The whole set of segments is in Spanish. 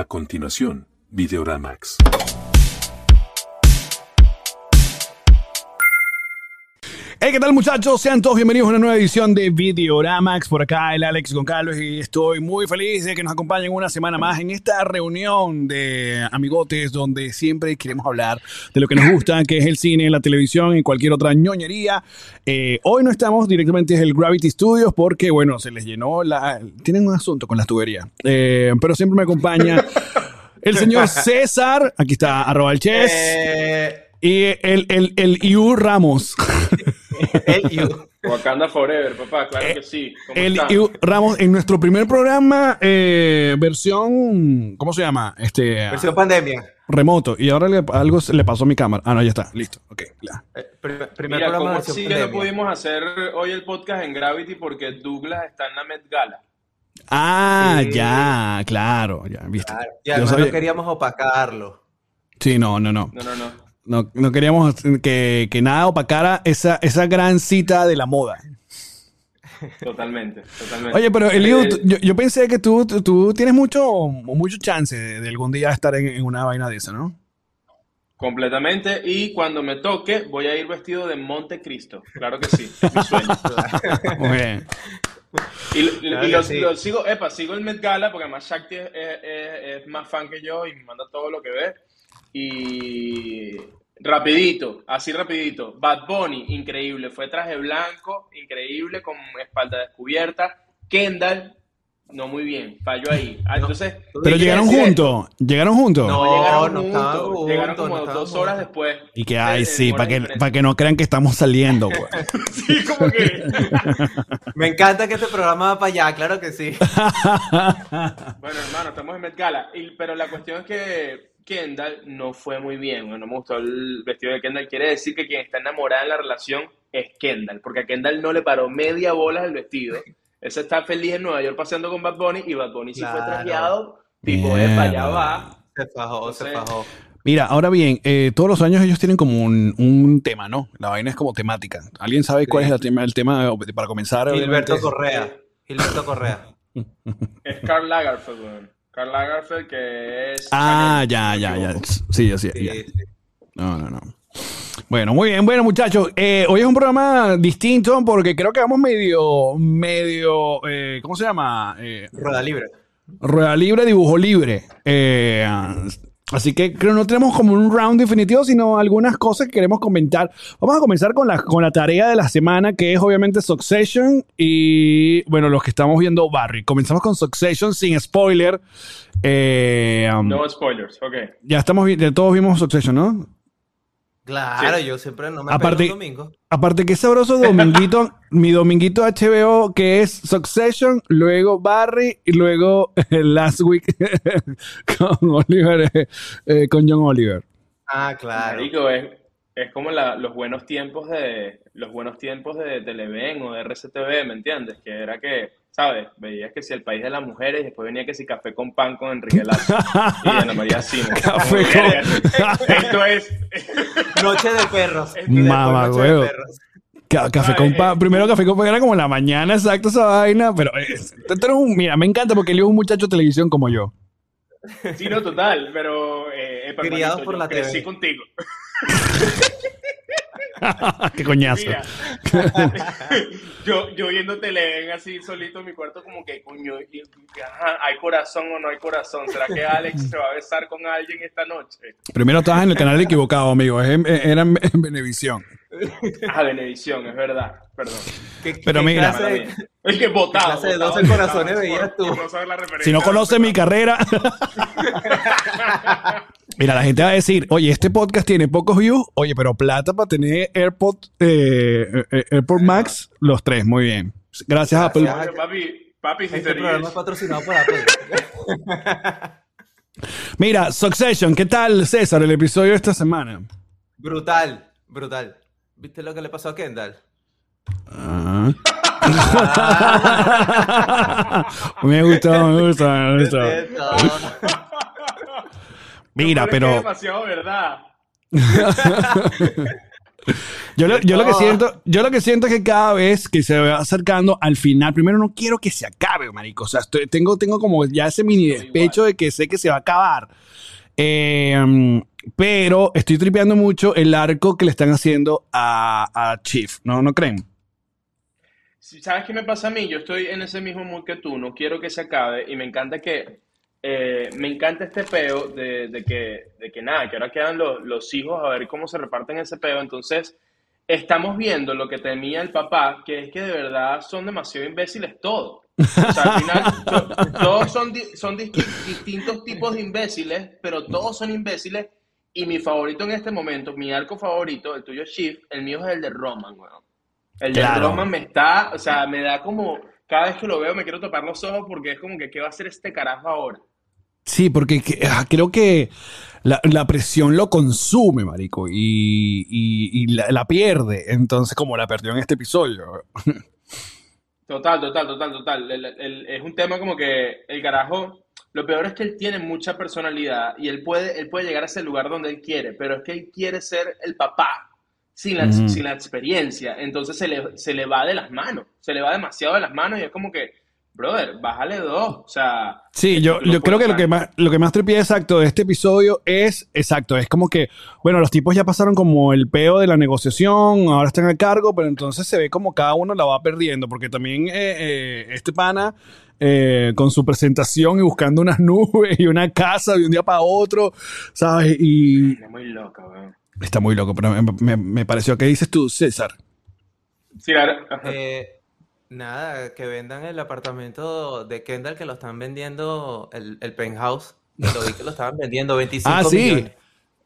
A continuación, Videoramax. Hey, ¿qué tal muchachos? Sean todos bienvenidos a una nueva edición de Videoramax. Por acá el Alex Goncalves y estoy muy feliz de que nos acompañen una semana más en esta reunión de amigotes donde siempre queremos hablar de lo que nos gusta, que es el cine, la televisión y cualquier otra ñoñería. Eh, hoy no estamos directamente en el Gravity Studios porque, bueno, se les llenó la... Tienen un asunto con las tuberías. Eh, pero siempre me acompaña el señor César. Aquí está, arroba el chess. Eh, Y el, el, el Iu Ramos. el. Wakanda Forever, papá, claro que sí. ¿Cómo El están? Iu Ramos en nuestro primer programa, eh, versión, ¿cómo se llama? Este, Versión pandemia. remoto. Y ahora le- algo se le pasó a mi cámara. Ah, no, ya está, listo. Ok, ya. Eh, prim- primer Mira, programa ¿cómo versión sí que no pandemia. pudimos hacer hoy el podcast en Gravity porque Douglas está en la Met Gala? Ah, Sí. ya, claro, ya, viste. Claro, Y además no queríamos opacarlo. Sí, no, no, no. No, no, no. No, no queríamos que, que nada opacara esa, esa gran cita de la moda. Totalmente, totalmente. Oye, pero Eliu, Eh, tú- yo, yo pensé que tú, tú, tú tienes mucho, mucho chance de, de algún día estar en, en una vaina de esa, ¿no? Completamente. Y cuando me toque, voy a ir vestido de Montecristo. Claro que sí. es mi sueño. Muy bien. Y, lo- Claro y lo, sí. lo sigo, epa, sigo el Met Gala porque además Shakti es, es- es- es más fan que yo y me manda todo lo que ve. Y rapidito, así rapidito. Bad Bunny, increíble. Fue traje blanco, increíble, con espalda descubierta. Kendall, no muy bien, falló ahí. Ah, entonces, Pero ¿qué llegaron juntos, llegaron juntos. No, llegaron no juntos, llegaron como no dos horas después. Y que, ay, sí, para que, para que no crean que estamos saliendo, pues. Sí, como que... Me encanta que este programa va para allá, claro que sí. Bueno, hermano, estamos en Met Gala. Y- pero la cuestión es que Kendall no fue muy bien. No me gustó el vestido de Kendall. Quiere decir que quien está enamorada en la relación es Kendall. Porque a Kendall no le paró media bola el vestido. Ese está feliz en Nueva York paseando con Bad Bunny. Y Bad Bunny sí fue trajeado. Tipo, epa, allá Mierda. va. Se fajó, se fajó. Mira, ahora bien, eh, todos los años ellos tienen como un, un tema, ¿no? La vaina es como temática. ¿Alguien sabe cuál es el tema, el tema para comenzar? Gilberto obviamente? Correa. Gilberto Correa. Es Karl Lagerfeld. Karl Lagerfeld, que es. Ah, ya, ya, ya. Sí, yo sí. Sí, ya. No, no, no. Bueno, muy bien. Bueno, muchachos, eh, hoy es un programa distinto porque creo que vamos medio, medio, eh, ¿cómo se llama? Eh, Rueda libre. Rueda libre, dibujo libre. Así que creo que no tenemos como un round definitivo, sino algunas cosas que queremos comentar. Vamos a comenzar con la, con la tarea de la semana, que es obviamente Succession y, bueno, los que estamos viendo Barry. Comenzamos con Succession sin spoiler. Eh, um, No spoilers, ok. Ya estamos, ya todos vimos Succession, ¿no? Claro, Sí. yo siempre no me Aparte- Aparte, un domingo. Aparte que sabroso dominguito, mi dominguito HBO que es Succession, luego Barry y luego eh, Last Week con Oliver, eh, eh, con John Oliver. Ah, claro. Marico, es, es como la- los buenos tiempos de los buenos tiempos de Televen o de RCTV, ¿me entiendes? Que era que, ¿sabes? Veías que si el país de las mujeres y después venía que si café con pan con Enrique Lazo y Ana María Simón. Café con- Esto es Noche de perros. Mamá, Noche de perros. Café con pan, eh, primero café con pan era como en la mañana, exacto esa vaina, pero mira, me encanta porque él es un muchacho de televisión como yo. sí, no total, pero eh, por la crecí TV. contigo. Qué coñazo. Mira, yo, yo viendo Televen así solito en mi cuarto como que coño, ajá, ¿hay corazón o no hay corazón? ¿Será que Alex se va a besar con alguien esta noche? Primero estabas en el canal equivocado, amigo, es en- era en, en Venevisión. Ah, Benevisión, es verdad, perdón. ¿Qué- Pero qué mira. clase. Es que votado. clase de votado, 12 votado corazones veías tú? por no saber la referencia. Si no conoces mi carrera. Mira, la gente va a decir, oye, este podcast tiene pocos views, oye, pero plata para tener AirPod, eh, eh, AirPod Max, los tres, muy bien. Gracias, Apple. Gracias. Papi, papi, si Este te programa es patrocinado por Apple. Mira, Succession, ¿qué tal, César, el episodio de esta semana? brutal, brutal. ¿Viste lo que le pasó a Kendall? Ah. me gustó, me gustó, me gustó. Mira, pero Es demasiado verdad. Yo lo, yo lo que siento, yo lo que siento es que cada vez que se va acercando al final, primero no quiero que se acabe, marico. O sea, estoy- tengo, tengo como ya ese mini despecho de que sé que se va a acabar. Eh, pero estoy tripeando mucho el arco que le están haciendo a, a Chief. ¿No, ¿No creen? ¿Sabes qué me pasa a mí? Yo estoy en ese mismo mood que tú, no quiero que se acabe y me encanta que, eh, me encanta este peo de, de que, de que nada, que ahora quedan los, los hijos a ver cómo se reparten ese peo, entonces estamos viendo lo que temía el papá, que es que de verdad son demasiado imbéciles todos. O sea, al final, to- todos son, di- son disti- distintos tipos de imbéciles, pero todos son imbéciles. Y mi favorito en este momento, mi arco favorito, el tuyo Shift, el mío es el de Roman, weón. El de Claro. Roman me está, o sea, me da como, cada vez que lo veo me quiero tapar los ojos porque es como que, ¿qué va a hacer este carajo ahora? Sí, porque que- ah, creo que la, la presión lo consume, marico, y, y- y la, la pierde. Entonces, como la perdió en este episodio. Total, total, total, total. El- el- es un tema como que el carajo, lo peor es que él tiene mucha personalidad y él puede, él puede llegar a ese lugar donde él quiere, pero es que él quiere ser el papá sin la, sin la experiencia. Entonces se le, se le va de las manos, se le va demasiado de las manos y es como que, brother, bájale dos. O sea, Sí, yo, yo creo que lo que más, lo que más tripea exacto de este episodio es, exacto, es como que, bueno, los tipos ya pasaron como el peo de la negociación, ahora están a cargo, pero entonces se ve como cada uno la va perdiendo, porque también eh, eh, este pana, eh, con su presentación y buscando unas nubes y una casa de un día para otro, ¿sabes? Y Es muy loco, weón. está muy loco, pero me, me- me pareció, ¿qué dices tú, César? Sí. Eh, nada, que vendan el apartamento de Kendall que lo están vendiendo, el, el penthouse. Lo vi que lo estaban vendiendo, 25 Ah, sí. millones.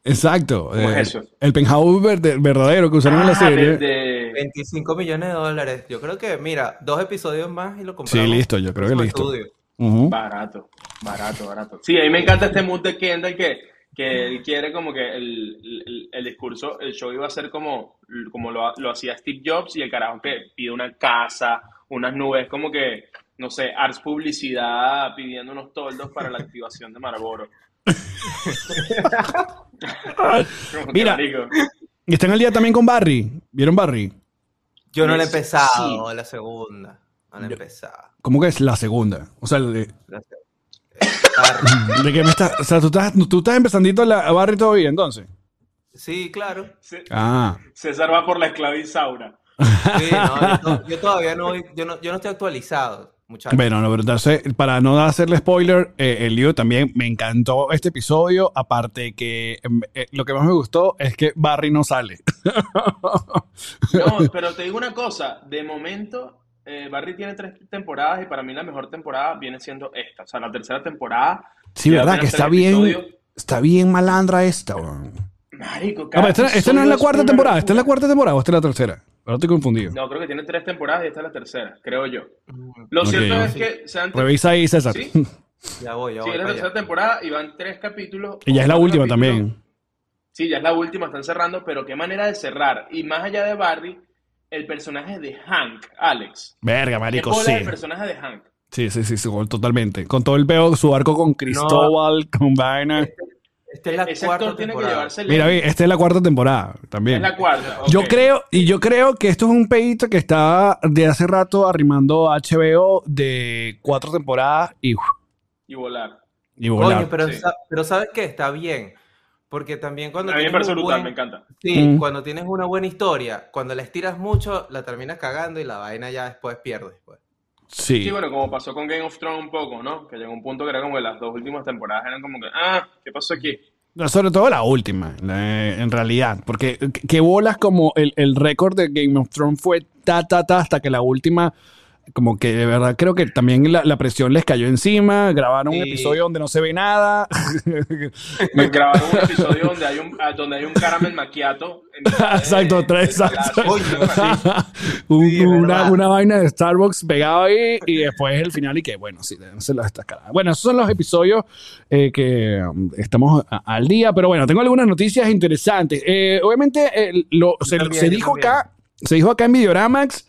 Exacto. ¿Cómo es eh, eso? El penthouse verde- verdadero que usaron en la Ah, serie. de- de- 25 millones de dólares. Yo creo que, mira, dos episodios más y lo Sí, compramos. listo, yo creo que listo. Barato, barato, barato. Sí, a mí me encanta este mood de Kendall que, que él quiere como que el, el, el discurso, el show iba a ser como, como lo, lo hacía Steve Jobs y el carajo que pide una casa, unas nubes, como que, no sé, Arts Publicidad pidiendo unos toldos para la activación de Marlboro. Mira. están al día también con Barry. ¿Vieron Barry? Yo no la he Sí. empezado, la segunda. No la he empezado. ¿Cómo que es la segunda? O sea, de, La se- ¿de qué me estás? O sea, tú estás, tú estás empezando la a Barry todavía, entonces. Sí, claro. C- Ah. César va por la esclavizaura. Sí, no, yo, to- yo todavía no, yo no, yo no estoy actualizado, muchachos. Bueno, no, pero entonces, para no hacerle spoiler, eh, el lío también me encantó este episodio. Aparte que em, eh, lo que más me gustó es que Barry no sale. No, pero te digo una cosa, de momento eh, Barry tiene tres temporadas y para mí la mejor temporada viene siendo esta, o sea, la tercera temporada. Sí, verdad, que está bien. Está bien malandra esta, weón. Marico, No, cada pero esta, esta no es la cuarta temporada. ¿Esta es la cuarta temporada o esta es la tercera? Ahora estoy confundido. No, creo que tiene tres temporadas y esta es la tercera, creo yo. Lo cierto es Sí. que se han... Revisa ahí, César. Sí, Ya voy, ya sí, voy. es la tercera temporada y van tres capítulos. Y ya es la última capítulos. también. Sí, ya es la última, están cerrando, pero qué manera de cerrar. Y más allá de Barry, el personaje de Hank, Alex. Verga, ¿Qué marico, sí. el personaje de Hank? Sí, sí, sí, sí, totalmente. Con todo el peo, su arco con Cristóbal, con vaina. Esta es la Ese cuarta actor tiene que llevarse el Mira, vi, esta es la cuarta temporada también. Es la cuarta. Yo creo, y yo creo que esto es un pedito que está de hace rato arrimando a HBO de cuatro temporadas y, Y volar. y volar. Coño, pero, Sí. sa- pero ¿sabes qué? Está bien. Porque también cuando A mí me tienes parece un brutal, buen- me encanta. Sí, Mm. cuando tienes una buena historia, cuando la estiras mucho, la terminas cagando y la vaina ya después pierdes. Pues. Sí. Sí, bueno, como pasó con Game of Thrones un poco, ¿no? Que llegó un punto que era como que las dos últimas temporadas eran como que, ah, ¿qué pasó aquí? No, Sobre todo la última, en realidad. Porque que- que bolas como el, el récord de Game of Thrones fue ta, ta, ta, hasta que la última, como que de verdad creo que también la, la presión les cayó encima. Grabaron un episodio donde no se ve nada. Me grabaron un episodio donde hay un, ah, donde hay un caramel de- Exacto, tres, exacto. Un- Sí, una, una vaina de Starbucks pegado ahí y después el final y que bueno, sí, se las destacadas. Bueno, esos son los episodios eh, que um, estamos a- al día, pero bueno, tengo algunas noticias interesantes. Eh, obviamente eh, lo- se, también, se yo dijo acá, se dijo acá en Videoramax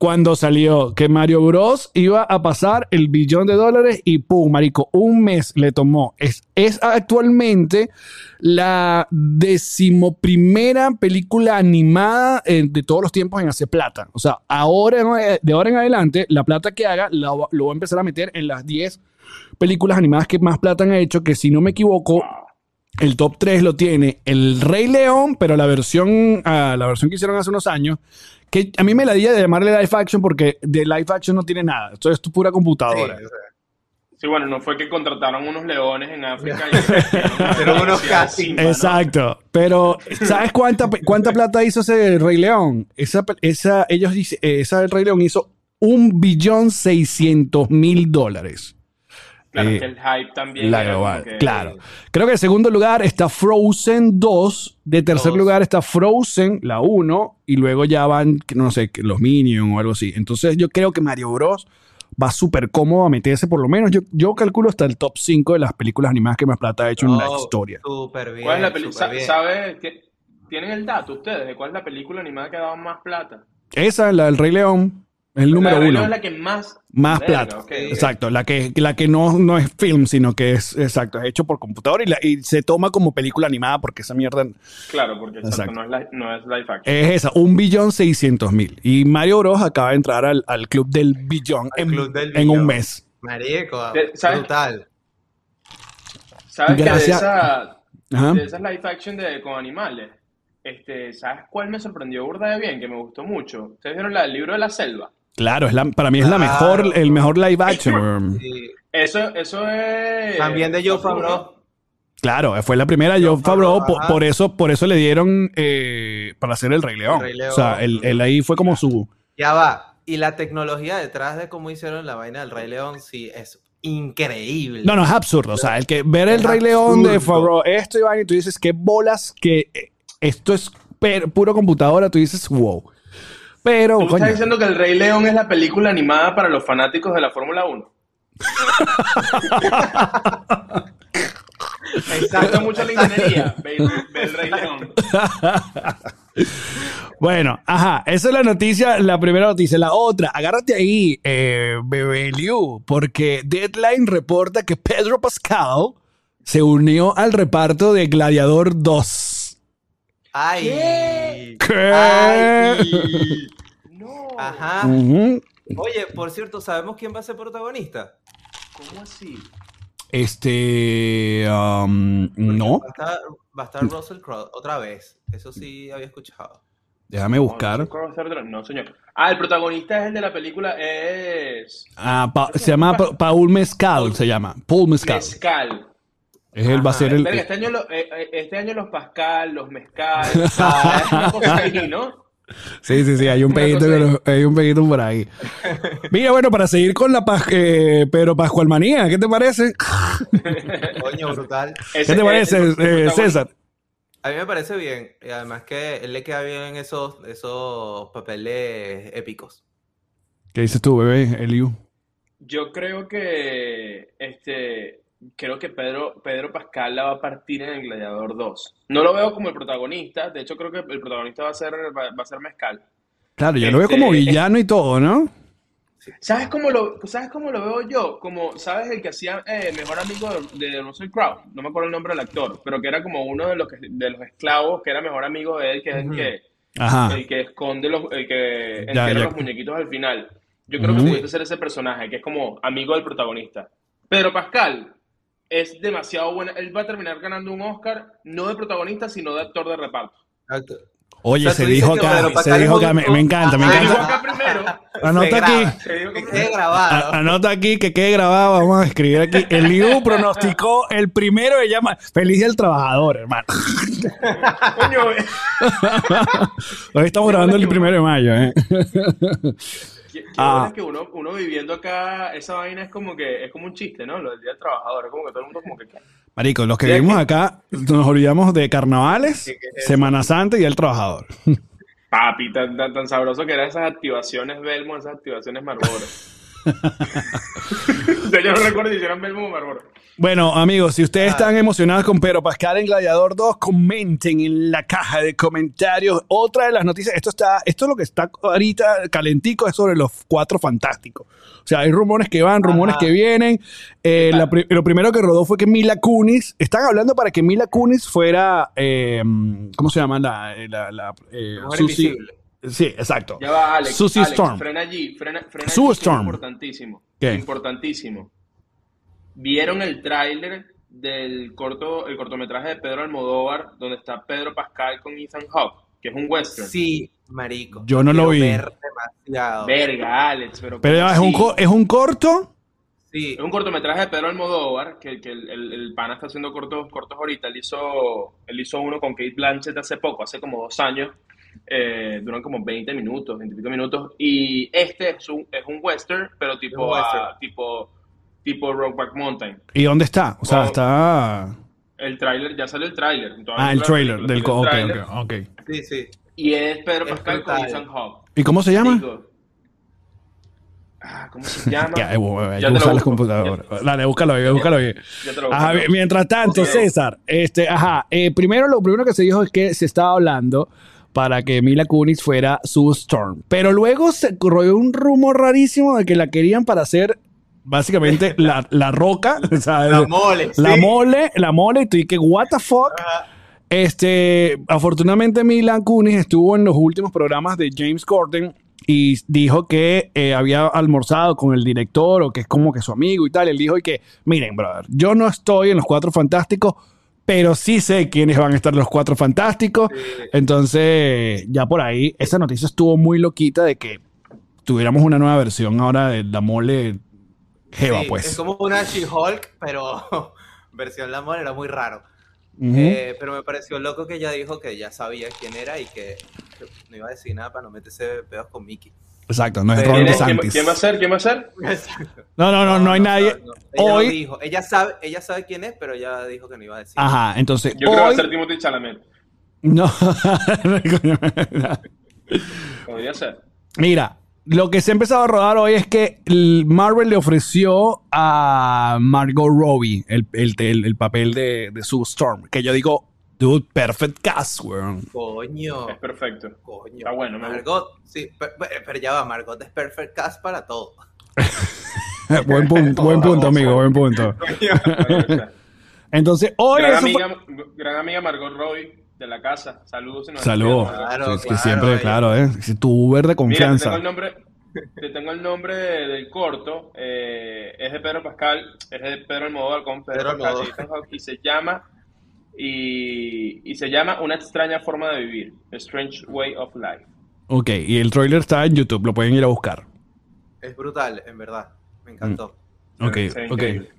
cuando salió que Mario Bros iba a pasar el billón de dólares y pum, marico, un mes le tomó. Es, es actualmente la decimoprimera película animada eh, de todos los tiempos en hacer plata. O sea, ahora, en- de ahora en adelante, la plata que haga la lo voy a empezar a meter en las 10 películas animadas que más plata han hecho, que si no me equivoco, el top 3 lo tiene El Rey León, pero la versión, ah, la versión que hicieron hace unos años, que a mí me la di de llamarle live action porque de live action no tiene nada. Esto es pura computadora. Sí, o sea, Sí, bueno, no fue que contrataron unos leones en África Hicieron unos ¿no? Exacto. Pero, ¿sabes cuánta, cuánta plata hizo ese Rey León? Esa, esa, ellos dicen, esa del Rey León hizo un billón seiscientos mil dólares. Claro, Eh, que el hype también. La global, que- claro. Creo que en segundo lugar está Frozen 2. De tercer Dos. lugar está Frozen, la 1. Y luego ya van, no sé, los Minions o algo así. Entonces yo creo que Mario Bros. va súper cómodo a meterse, por lo menos yo, yo calculo hasta el top 5 de las películas animadas que más plata ha hecho en la no, historia. Súper bien. ¿Cuál es la película? ¿Sabe? ¿Tienen el dato ustedes de cuál es la película animada que ha dado más plata? Esa, la del Rey León, el número la de Rey uno. Es la que más. Más Verga, plata. Exacto, la que, la que no, no es film, sino que es exacto, es hecho por computador y, la- y se toma como película animada porque esa mierda Claro, porque exacto, no, es li- no es live action. es esa, un billón seiscientos mil. Y Mario Bros acaba de entrar al, al club del billón, en, un mes. Marico, Eh, ¿sabes? brutal. ¿Sabes que de, Gracias. esa, Ajá. de esas live action de, con animales? Este, ¿Sabes cuál me sorprendió burda de bien? Que me gustó mucho. ¿Ustedes vieron la del libro de la selva? Claro, es la, para mí es la Claro. mejor, el mejor live action. Sí. Eso, eso es. También de Joe Favreau. Claro, fue la primera John Favreau, Favreau, po- ajá. por, eso, por eso le dieron eh, para hacer el Rey León. Rey León. O sea, él, él ahí fue como su... Ya va. Y la tecnología detrás de cómo hicieron la vaina del Rey León, sí, es increíble. No, no, es absurdo. O sea, el que ver el Es Rey León de. Favreau, esto y vaina, y tú dices, qué bolas que eh, esto es per- puro computadora, tú dices, wow. Pero, ¿Tú coño, estás diciendo que El Rey León es la película animada para los fanáticos de la Fórmula 1? Me gusta Exacto. mucho la ingeniería. Ve, ve El Rey León. bueno, ajá, esa es la noticia, la primera noticia. La otra, agárrate ahí, eh, Bebé Liu, porque Deadline reporta que Pedro Pascal se unió al reparto de Gladiador 2. Ay. ¿Qué? Ay. No. Ajá. Oye, por cierto, ¿sabemos quién va a ser protagonista? ¿Cómo así? Este, um, no, Va a estar, va a estar Russell Crowe otra vez. Eso sí había escuchado. déjame buscar. No, señor. Ah, el protagonista es el de la película, es Ah, Pa- se llama Pa- Paul Mezcal, se llama. Paul Mezcal. Mezcal. Es él, va a Ajá. ser el. Verga, este, año lo- eh, eh, este año los Pascal, los Mezcal, ah, es una cosa ahí, ¿no? Sí, sí, sí, hay un peguito, lo- hay un peguito por ahí. Mira, bueno, para seguir con la Pas- eh, Pedro Pascual Manía, ¿qué te parece? Coño, brutal. ¿Qué te parece, el- el eh, protagonista- César? A mí me parece bien. Y además que él le queda bien esos, esos papeles épicos. ¿Qué dices tú, bebé, Eliu? Yo creo que este creo que Pedro, Pedro Pascal la va a partir en el Gladiador 2. No lo veo como el protagonista, de hecho creo que el protagonista va a ser va, va a ser Mezcal. Claro, yo lo veo Este, como villano y todo, ¿no? ¿Sabes cómo lo sabes cómo lo veo yo? Como sabes el que hacía eh, mejor amigo de, de Russell Crowe, no me acuerdo el nombre del actor, pero que era como uno de los que, de los esclavos que era mejor amigo de él, que es el que Ajá. el que esconde los, el que Ya, entierra ya. los muñequitos al final. Yo creo que pudiese ser ese personaje, que es como amigo del protagonista. Pedro Pascal es demasiado bueno. Él va a terminar ganando un Oscar, no de protagonista, sino de actor de reparto. Exacto. Oye, O sea, se dijo que acá, se dijo acá, me, encanta, me Se dijo encanta. acá primero. Anota aquí. graba. Se dijo Que quede grabado. A- Anota aquí que quede grabado, vamos a escribir aquí. Eliu pronosticó el primero de llama Feliz Día del Trabajador, hermano. Coño, Hoy estamos grabando el primero de mayo, ¿eh? Qué, qué Ah. bueno es que uno, uno viviendo acá, esa vaina es como que es como un chiste, ¿no? Lo del Día del Trabajador, es como que todo el mundo como que... Marico, los que Sí, vivimos acá nos olvidamos de carnavales, ¿Qué- es? Semana Santa y el trabajador. Papi, tan, tan, tan sabroso que eran esas activaciones Belmo, esas activaciones Marlboro. Yo no recuerdo si hicieron Belmo o Marlboro. Bueno, amigos, si ustedes están emocionados con Pedro Pascal en Gladiador 2, comenten en la caja de comentarios. Otra de las noticias, esto está, esto es lo que está ahorita calentico, es sobre los cuatro fantásticos. O sea, hay rumores que van, rumores Ajá. que vienen. Eh, la pri- lo primero que rodó fue que Mila Kunis, están hablando para que Mila Kunis fuera, eh, ¿cómo se llama? La, la, la, eh, Susie-. Sí, exacto. Ya va, Alex. Susie Alex, Storm. Frena allí, frena, frena Sue allí, Storm. Importantísimo. ¿Qué? Importantísimo. ¿Vieron el tráiler del corto, el cortometraje de Pedro Almodóvar, donde está Pedro Pascal con Ethan Hawke, que es un western? Sí, marico. Yo no lo vi. ver demasiado. Verga, Alex, pero. Pero ¿cómo es un, co- es un corto. Sí, Es un cortometraje de Pedro Almodóvar, que, que el, el, el pana está haciendo cortos, cortos ahorita. Él hizo, él hizo uno con Kate Blanchett hace poco, hace como dos años. Eh, duran como 20 minutos, 20 y pico minutos. Y este es un, es un western, pero tipo, Un western. tipo, tipo Rockback Mountain. ¿Y dónde está? O sea, Oh. está... El tráiler, ya salió el tráiler. Ah, el trailer película, del... co- el Ok, tráiler. ok, ok. sí, sí. Y es Pedro Es Pascal con brutal. Ethan Hawke. ¿Y cómo se llama? Digo, ah, ¿Cómo se llama? Ya, eh, bueno, hay Ya te las computadoras. Ya- Dale, búscalo bien, búscalo bien. ya te lo Ajá, mientras tanto. César, este, ajá, eh, primero lo primero que se dijo es que se estaba hablando para que Mila Kunis fuera su Storm, pero luego se corrió un rumor rarísimo de que la querían para hacer básicamente la, la roca, o sea, La mole. la sí. mole, la mole, y que what the fuck. Este, afortunadamente Mila Kunis estuvo en los últimos programas de James Corden y dijo que eh, había almorzado con el director o que es como que su amigo y tal. Él dijo y que, miren, brother, yo no estoy en los Cuatro Fantásticos, pero sí sé quiénes van a estar los Cuatro Fantásticos. Entonces, ya por ahí, esa noticia estuvo muy loquita de que tuviéramos una nueva versión ahora de la mole Jeva, Sí, pues. Es como una She-Hulk, pero versión la mole era muy raro. Eh, pero me pareció loco que ella dijo que ya sabía quién era y que que no iba a decir nada para no meterse pedos con Mickey. Exacto, no es Ron ¿Quién, es? ¿Quién- DeSantis. quién va a ser? ¿Quién va a ser? No, no, no, no, hay nadie. Ella Hoy, dijo. Ella sabe, ella sabe quién es, pero ella dijo que no iba a decir. ajá, entonces Yo creo que va a hoy, ser Timothy Chalamet. no. Podría ser. Mira, lo que se ha empezado a rodar hoy es que el Marvel le ofreció a Margot Robbie el, el, el- el papel de, de Sue Storm. Que yo digo, dude, perfect cast, weón. Coño. Es perfecto. Coño. Está bueno, me gusta. Margot, sí, pe- pe- pero, ya va, Margot es perfect cast para todo. buen punto, buen punto, amigo, buen punto. Entonces, hoy gran, fue- amiga, gran amiga Margot Robbie de la casa. Saludos. si nos Saludos. Claro, Sí, que claro, siempre, claro, ¿eh? Si Tu Uber de Mira, te tengo confianza. el nombre, te tengo el nombre de- del corto. eh, es de Pedro Pascal, es de Pedro Almodóvar con Pedro, Pedro Pascal Almodóvar. y se llama y, y se llama Una extraña forma de vivir, A Strange Way of Life. Ok, y el trailer está en YouTube, lo pueden ir a buscar. Es brutal, en verdad. Me encantó. Ok, ve ok. increíble.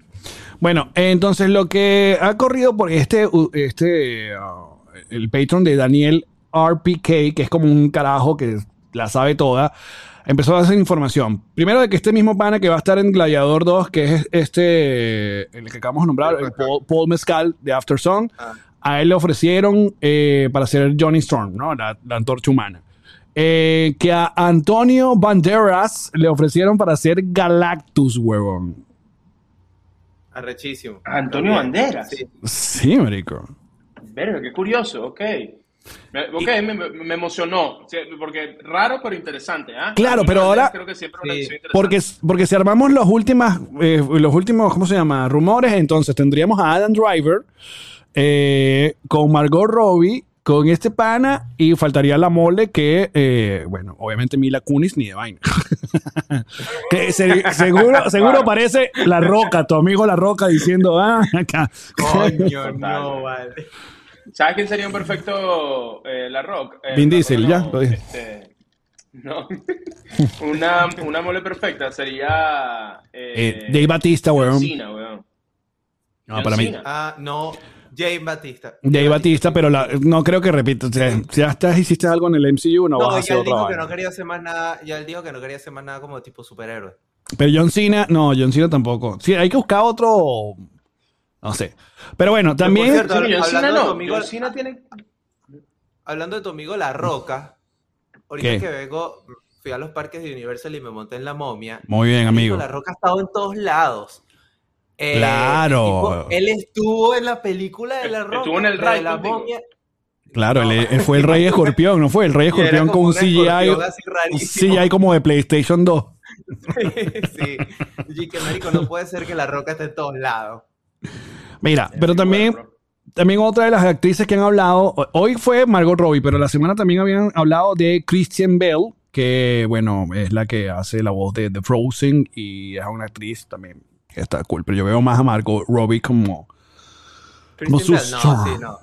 Bueno, entonces lo que ha corrido por este, este uh, el patron de Daniel RPK, que es como un carajo que la sabe toda, empezó a hacer información. Primero de que este mismo pana que va a estar en Gladiador 2, que es este, el que acabamos de nombrar, el Paul, Paul Mescal de After Song, Ah. a él le ofrecieron eh, para ser Johnny Storm, ¿no? La, la antorcha humana. Eh, que a Antonio Banderas le ofrecieron para ser Galactus, huevón. Arrechísimo. Antonio. Banderas. Sí. Sí, marico. Verga, qué curioso, ok. Ok, me, me- me emocionó, porque raro pero interesante, ¿ah? Claro, pero ahora- Creo que siempre una Sí. Porque, porque si armamos los últimas, eh, los últimos, ¿cómo se llama? Rumores, entonces tendríamos a Adam Driver eh, con Margot Robbie, con este pana, y faltaría la mole que, eh, bueno, obviamente Mila Kunis ni de vaina. que se- seguro, seguro parece La Roca, tu amigo La Roca diciendo, ah, acá. Coño, no, vale. ¿Sabes quién sería un perfecto eh, La Rock? Eh, Vin Diesel, ya, no, lo dije. este, no. una, una mole perfecta sería... Eh, Eh, Dave Batista, John weón. Cena, weón. No, John para mí. Ah, no. Jay Batista. Dave Batista, pero la- no creo que repita. O sea, si ya estás, hiciste algo en el MCU, no, vas a No, hacer ya él otra dijo que no quería hacer más nada. Ya él dijo que no quería hacer más nada como tipo superhéroe. Pero John Cena, no, John Cena tampoco. Sí, hay que buscar otro. No sé. Pero bueno, también. cierto, Sí, John Hablando Cena de no. tu amigo- tiene... Hablando de tu amigo La Roca, ahorita ¿Qué? que vengo, fui a los parques de Universal y me monté en la momia. Muy bien, amigo. La Roca ha estado en todos lados. Eh, Claro. tipo- él estuvo en la película de La Roca. Estuvo en el ride la momia. Claro, él, él fue el rey escorpión, ¿no fue? El rey escorpión con un CGI. Un. CGI como de PlayStation 2. sí. Y que, marico, no puede ser que La Roca esté en todos lados. Mira, pero también, también otra de las actrices que han hablado, hoy fue Margot Robbie, pero la semana también habían hablado de Christian Bell, que bueno, es la que hace la voz de The Frozen y es una actriz también que está cool, pero yo veo más a Margot Robbie como... Como su Bale, star. no, sí, no.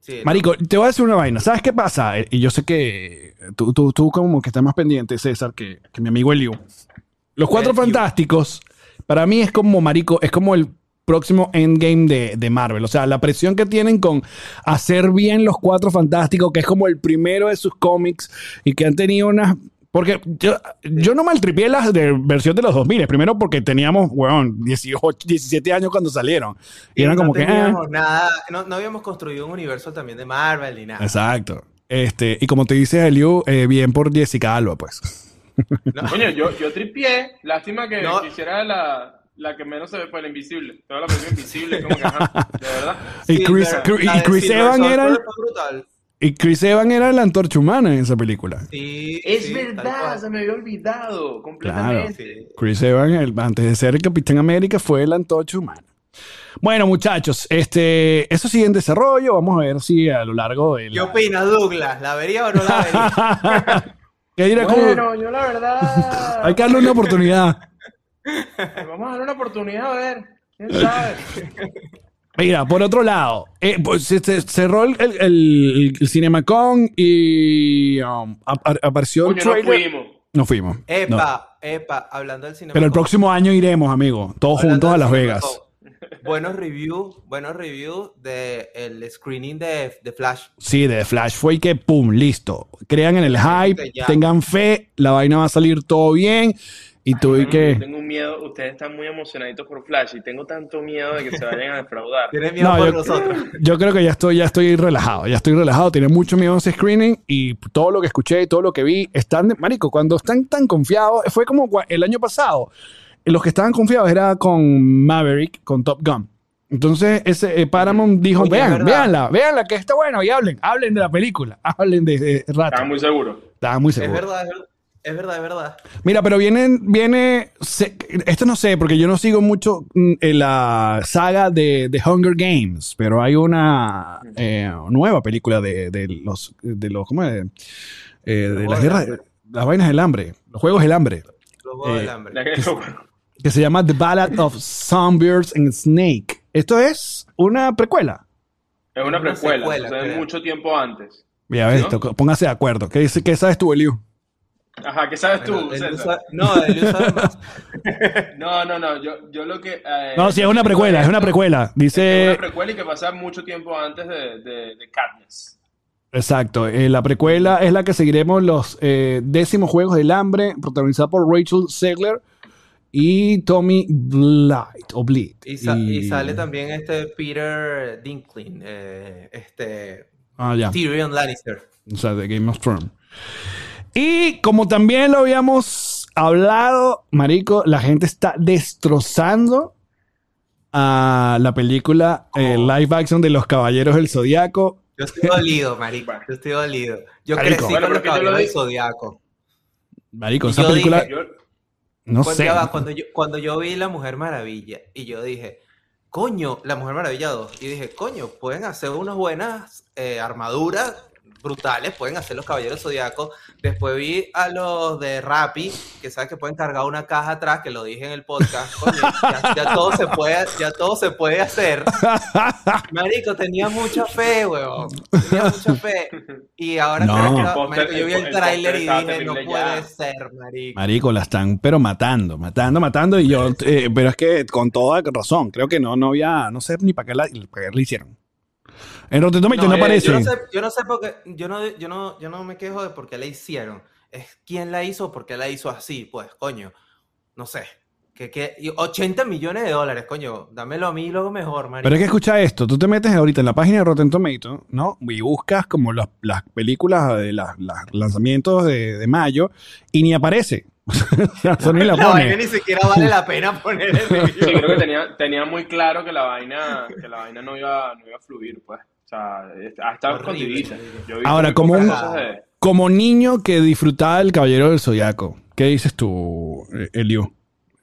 Sí, no. Marico, te voy a decir una vaina, ¿sabes qué pasa? Eh, Y yo sé que tú, tú, tú como que estás más pendiente, César, que, que mi amigo Eliu. Los Cuatro Eliu. Fantásticos, para mí es como, Marico, es como el próximo endgame de, de Marvel. O sea, la presión que tienen con hacer bien los Cuatro Fantásticos, que es como el primero de sus cómics y que han tenido unas... Porque yo, yo no maltripié las de versión de los 2000, primero porque teníamos, weón, 18, 17 años cuando salieron. Y eran no como que... ah. teníamos nada, no, no habíamos construido un universo también de Marvel ni nada. Exacto. Este, y como te dice Eliu, eh, bien por Jessica Alba, pues. No, Coño, yo, yo tripié. Lástima que No. quisiera la, la que menos se ve por el invisible. Toda la película invisible, como que ajá, de verdad. Y Chris, la y Chris Surfer era el, fue brutal. y Chris Evans era la antorcha humana en esa película. Sí, Es sí, verdad, se me había olvidado completamente. Sí. Chris Evans, el- antes de ser el Capitán América, fue la antorcha humana. Bueno, muchachos, este, eso sigue en desarrollo. Vamos a ver si a lo largo de ¿Qué la... opinas, Douglas? ¿La vería o no la vería? ¿Qué dirá como- Bueno, yo la verdad. Hay que darle una oportunidad. Vamos a darle una oportunidad a ver. ¿Quién sabe? Mira, por otro lado, eh, pues, se, se- cerró el, el, el- el CinemaCon y um, ap- apareció el no fuimos. No fuimos. no. Epa, epa, hablando del cine. Pero el próximo año iremos, amigo. Todos juntos a Las Vegas. Buenos reviews, buenos reviews de el screening de, de Flash. Sí, de Flash fue que pum, listo. Crean en el hype, tengan fe, la vaina va a salir todo bien. Y tú y Yo que. Tengo un miedo, ustedes están muy emocionaditos por Flash y tengo tanto miedo de que se vayan a defraudar. Tienes miedo No, por yo, nosotros. yo creo que ya estoy, ya estoy relajado, ya estoy relajado. Tenía mucho miedo a ese screening y todo lo que escuché y todo lo que vi están, de- marico, cuando están tan confiados, fue como el año pasado. Los que estaban confiados era con Maverick, con Top Gun. Entonces, ese eh, Paramount dijo, Oye, es vean, véanla, véanla, que está bueno, y hablen, hablen de la película, hablen de, de Rato. Estaba muy seguro. Estaba muy Es seguro. verdad, es verdad. Es verdad, es verdad. Mira, pero viene, viene, se- esto no sé, porque yo no sigo mucho mm, en la saga de, de Hunger Games, pero hay una eh, nueva película de, de los, de los, ¿cómo es? Eh, de las guerras, las vainas del hambre, los juegos del hambre, Los juegos Eh, del hambre. Que- que se llama The Ballad of Songbirds and Snake. Esto es una precuela. Es una Una precuela, secuela, sucede creo. mucho tiempo antes. Mira, esto, póngase de acuerdo. ¿Qué, dice, qué sabes tú, Eliu? Ajá, ¿qué sabes tú, Bueno, el César? usa- no, el usa más. No, no, no, yo, yo lo que... eh, No, sí, es una precuela, es una precuela. Es Dice... una precuela y que pasa mucho tiempo antes de, de, de Katniss. Exacto, eh, la precuela es la que seguiremos los eh, décimos Juegos del Hambre, protagonizada por Rachel Zegler y Tommy Blight, o Bleed. Y, sa- y sale también este Peter Dinklage, eh, este Ah, ya, Tyrion Lannister. o sea, de Game of Thrones. Y como también lo habíamos hablado, Marico, la gente está destrozando a la película eh, Oh. live action de Los Caballeros del Zodiaco. Yo estoy dolido, marico. Yo estoy dolido. Yo Marico. crecí Bueno, con los lo caballeros del di- Zodiaco. Marico, esa yo película, dije, Yo, no Cuando, sé. va, cuando, yo, cuando yo vi La Mujer Maravilla y yo dije, coño, La Mujer Maravilla 2, y dije, coño, pueden hacer unas buenas eh, armaduras brutales, pueden hacer los Caballeros Zodiacos. Después vi a los de Rappi, que sabes que pueden cargar una caja atrás, que lo dije en el podcast. Ya, ya todo se puede, ya todo se puede hacer. Marico, tenía mucha fe, weón. Tenía mucha fe. Y ahora No. creo que- marico, yo vi el el tráiler y dije, no puede ya". ser, marico. Marico, la están pero matando, matando, matando. Y yo, eh, pero es que con toda razón, creo que no, no había, no sé ni para qué la, para qué la hicieron. En Rotten Tomatoes no, eh, aparece. Yo no, sé, yo no sé por qué, yo no, yo no, yo no me quejo de por qué la hicieron. Es quién la hizo, por qué la hizo así, pues, coño. No sé. Que, que, y 80 millones de dólares, coño. Dámelo a mí luego mejor, marico. Pero es que escucha esto, tú te metes ahorita en la página de Rotten Tomato, ¿no? Y buscas como las, las películas de los lanzamientos de, de mayo y ni aparece. O sea, Sony la La vaina ni siquiera vale la pena poner el. Sí, creo que tenía, tenía muy claro que la vaina, que la vaina no iba, no iba a fluir, pues. O sea, ha estado. Yo vi Ahora, como un- de- Como niño que disfrutaba del Caballero del Zodiaco, ¿qué dices tú, eh, Elio?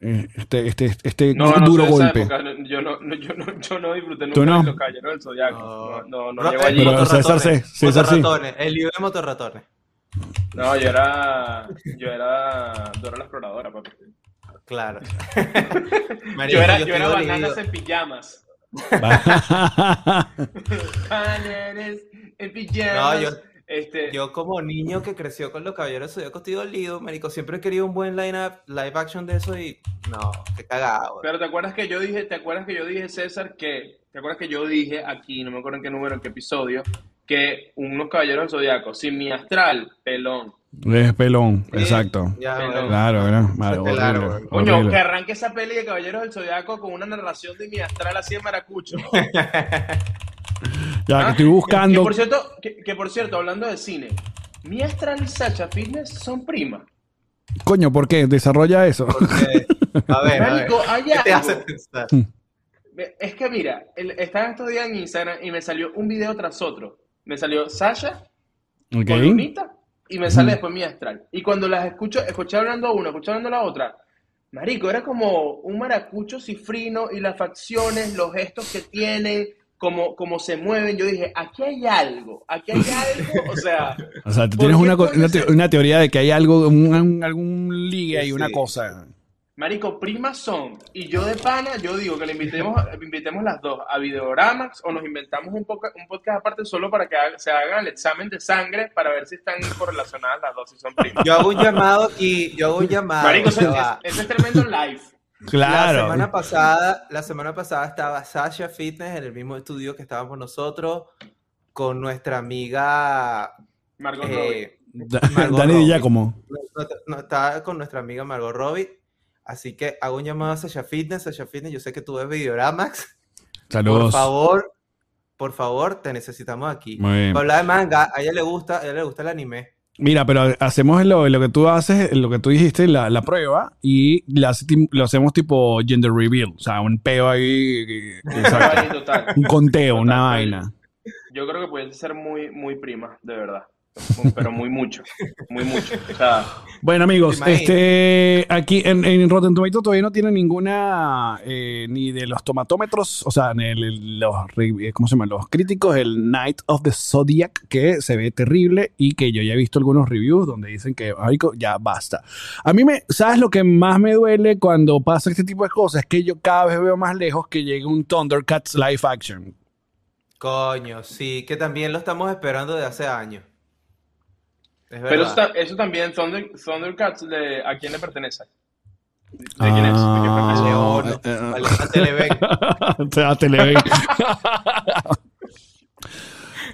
Eh, Este, este, este No, no duro esa golpe. época, no, yo, no, no, yo, no, yo no disfruté ¿Tú nunca no? de los caballeros del Zodiaco. No, no, no, llego eh, allí. Pero motorratones, César sí, César sí. motorratones, El lío de motorratones. No, yo era. Yo era. Dora la exploradora, papi. Claro. Yo era, yo estoy era bananas en pijamas. Bananas en pijamas. No, yo- Este, Yo como niño que creció con los caballeros del Zodiaco estoy dolido, marico. Siempre he querido un buen line live action de eso y no, qué cagado. Pero te acuerdas que yo dije, te acuerdas que yo dije, César, que, te acuerdas que yo dije aquí, no me acuerdo en qué número, en qué episodio, que unos caballeros del zodiaco, sin mi astral, pelón. Es pelón, Sí, exacto. ya, Pelón. Claro, claro, güey. Coño, que arranque esa peli de Caballeros del Zodiaco con una narración de mi astral así en maracucho. Ya, que estoy Que buscando. por cierto, que, que por cierto, hablando de cine, mi astral y Sacha Fitness son primas. Coño, ¿por qué? Desarrolla eso. Porque, a ver, a ver. Marico, hay ¿Qué te hace pensar? Es que mira, el- estaba estos días en Instagram y me salió un video tras otro. Me salió Sasha Ok. con Lunita y me sale después mi astral. Y cuando las escucho, escuché hablando a una, escuché hablando a la otra, marico, era como un maracucho cifrino y las facciones, los gestos que tienen, como, como se mueven. Yo dije, aquí hay algo, aquí hay algo, o sea, O sea, tú ¿Por tienes una, una, teoría de que hay algo, un, algún ligue y Sí, una cosa. Marico, primas son. Y yo de pana, yo digo que le invitemos, invitemos las dos a Videoramax o nos inventamos un, poca- un podcast aparte solo para que haga- se hagan el examen de sangre para ver si están correlacionadas las dos, si son primas. Yo hago un llamado aquí, yo hago un llamado. Marico, ese, va. ese es tremendo live. La Claro. semana pasada, la semana pasada estaba Sasha Fitness en el mismo estudio que estábamos nosotros con nuestra amiga Margot Robbie. eh, Margot Dani Robbie. Giacomo. no, no, no, estaba con nuestra amiga Margot Robbie. Así que hago un llamado a Sasha Fitness, Sasha Fitness, yo sé que tú ves Videoramax. Por Saludos. favor, por favor, te necesitamos aquí. Muy bien. Para hablar de manga, a ella le gusta, a ella le gusta el anime. Mira, pero hacemos lo, lo que tú haces, lo que tú dijiste, la, la prueba, y la lo hacemos tipo gender reveal. O sea, un peo ahí. exacto. Un conteo, una Total, vaina. Yo creo que puede ser muy, muy prima, de verdad. Pero muy mucho, muy mucho. O sea, Bueno, amigos, este, aquí en, en Rotten Tomatoes todavía no tiene ninguna, eh, ni de los tomatómetros, o sea, en el- los, re- ¿cómo se llama? Los críticos, el Night of the Zodiac, que se ve terrible y que yo ya he visto algunos reviews donde dicen que, ya basta. A mí me, ¿sabes lo que más me duele cuando pasa este tipo de cosas? Es que yo cada vez veo más lejos que llegue un Thundercats live action. Coño, sí, que también lo estamos esperando de hace años. Es pero eso, eso también, Thunder, Thundercats, de, ¿a quién le pertenece? ¿De quién es? ¿De quién Ah, pertenece? León, eh, eh, vale, a Televen. a Televen.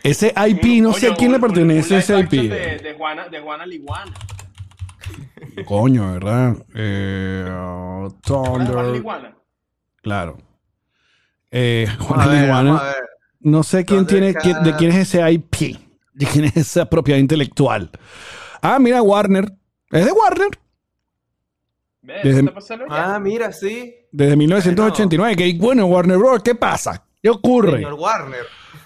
Ese IP, no sé a Oye, quién le un- un- pertenece un ese IP. De, de Juana, de Juana Liguana. Coño, ¿verdad? Eh, uh, ¿Recuerdas de Juana Thunder. Liguana? Claro. Eh, Juana ver, Liguana. No sé quién tiene, quién- de quién es ese IP. De quién es esa propiedad intelectual. Ah, mira, Warner. Es de Warner. ¿Ves? Desde- ¿Está pasando ya? Ah, mira, sí. Desde 1989. Que, bueno, Warner Bros. ¿Qué pasa? ¿Qué ocurre? Señor Warner.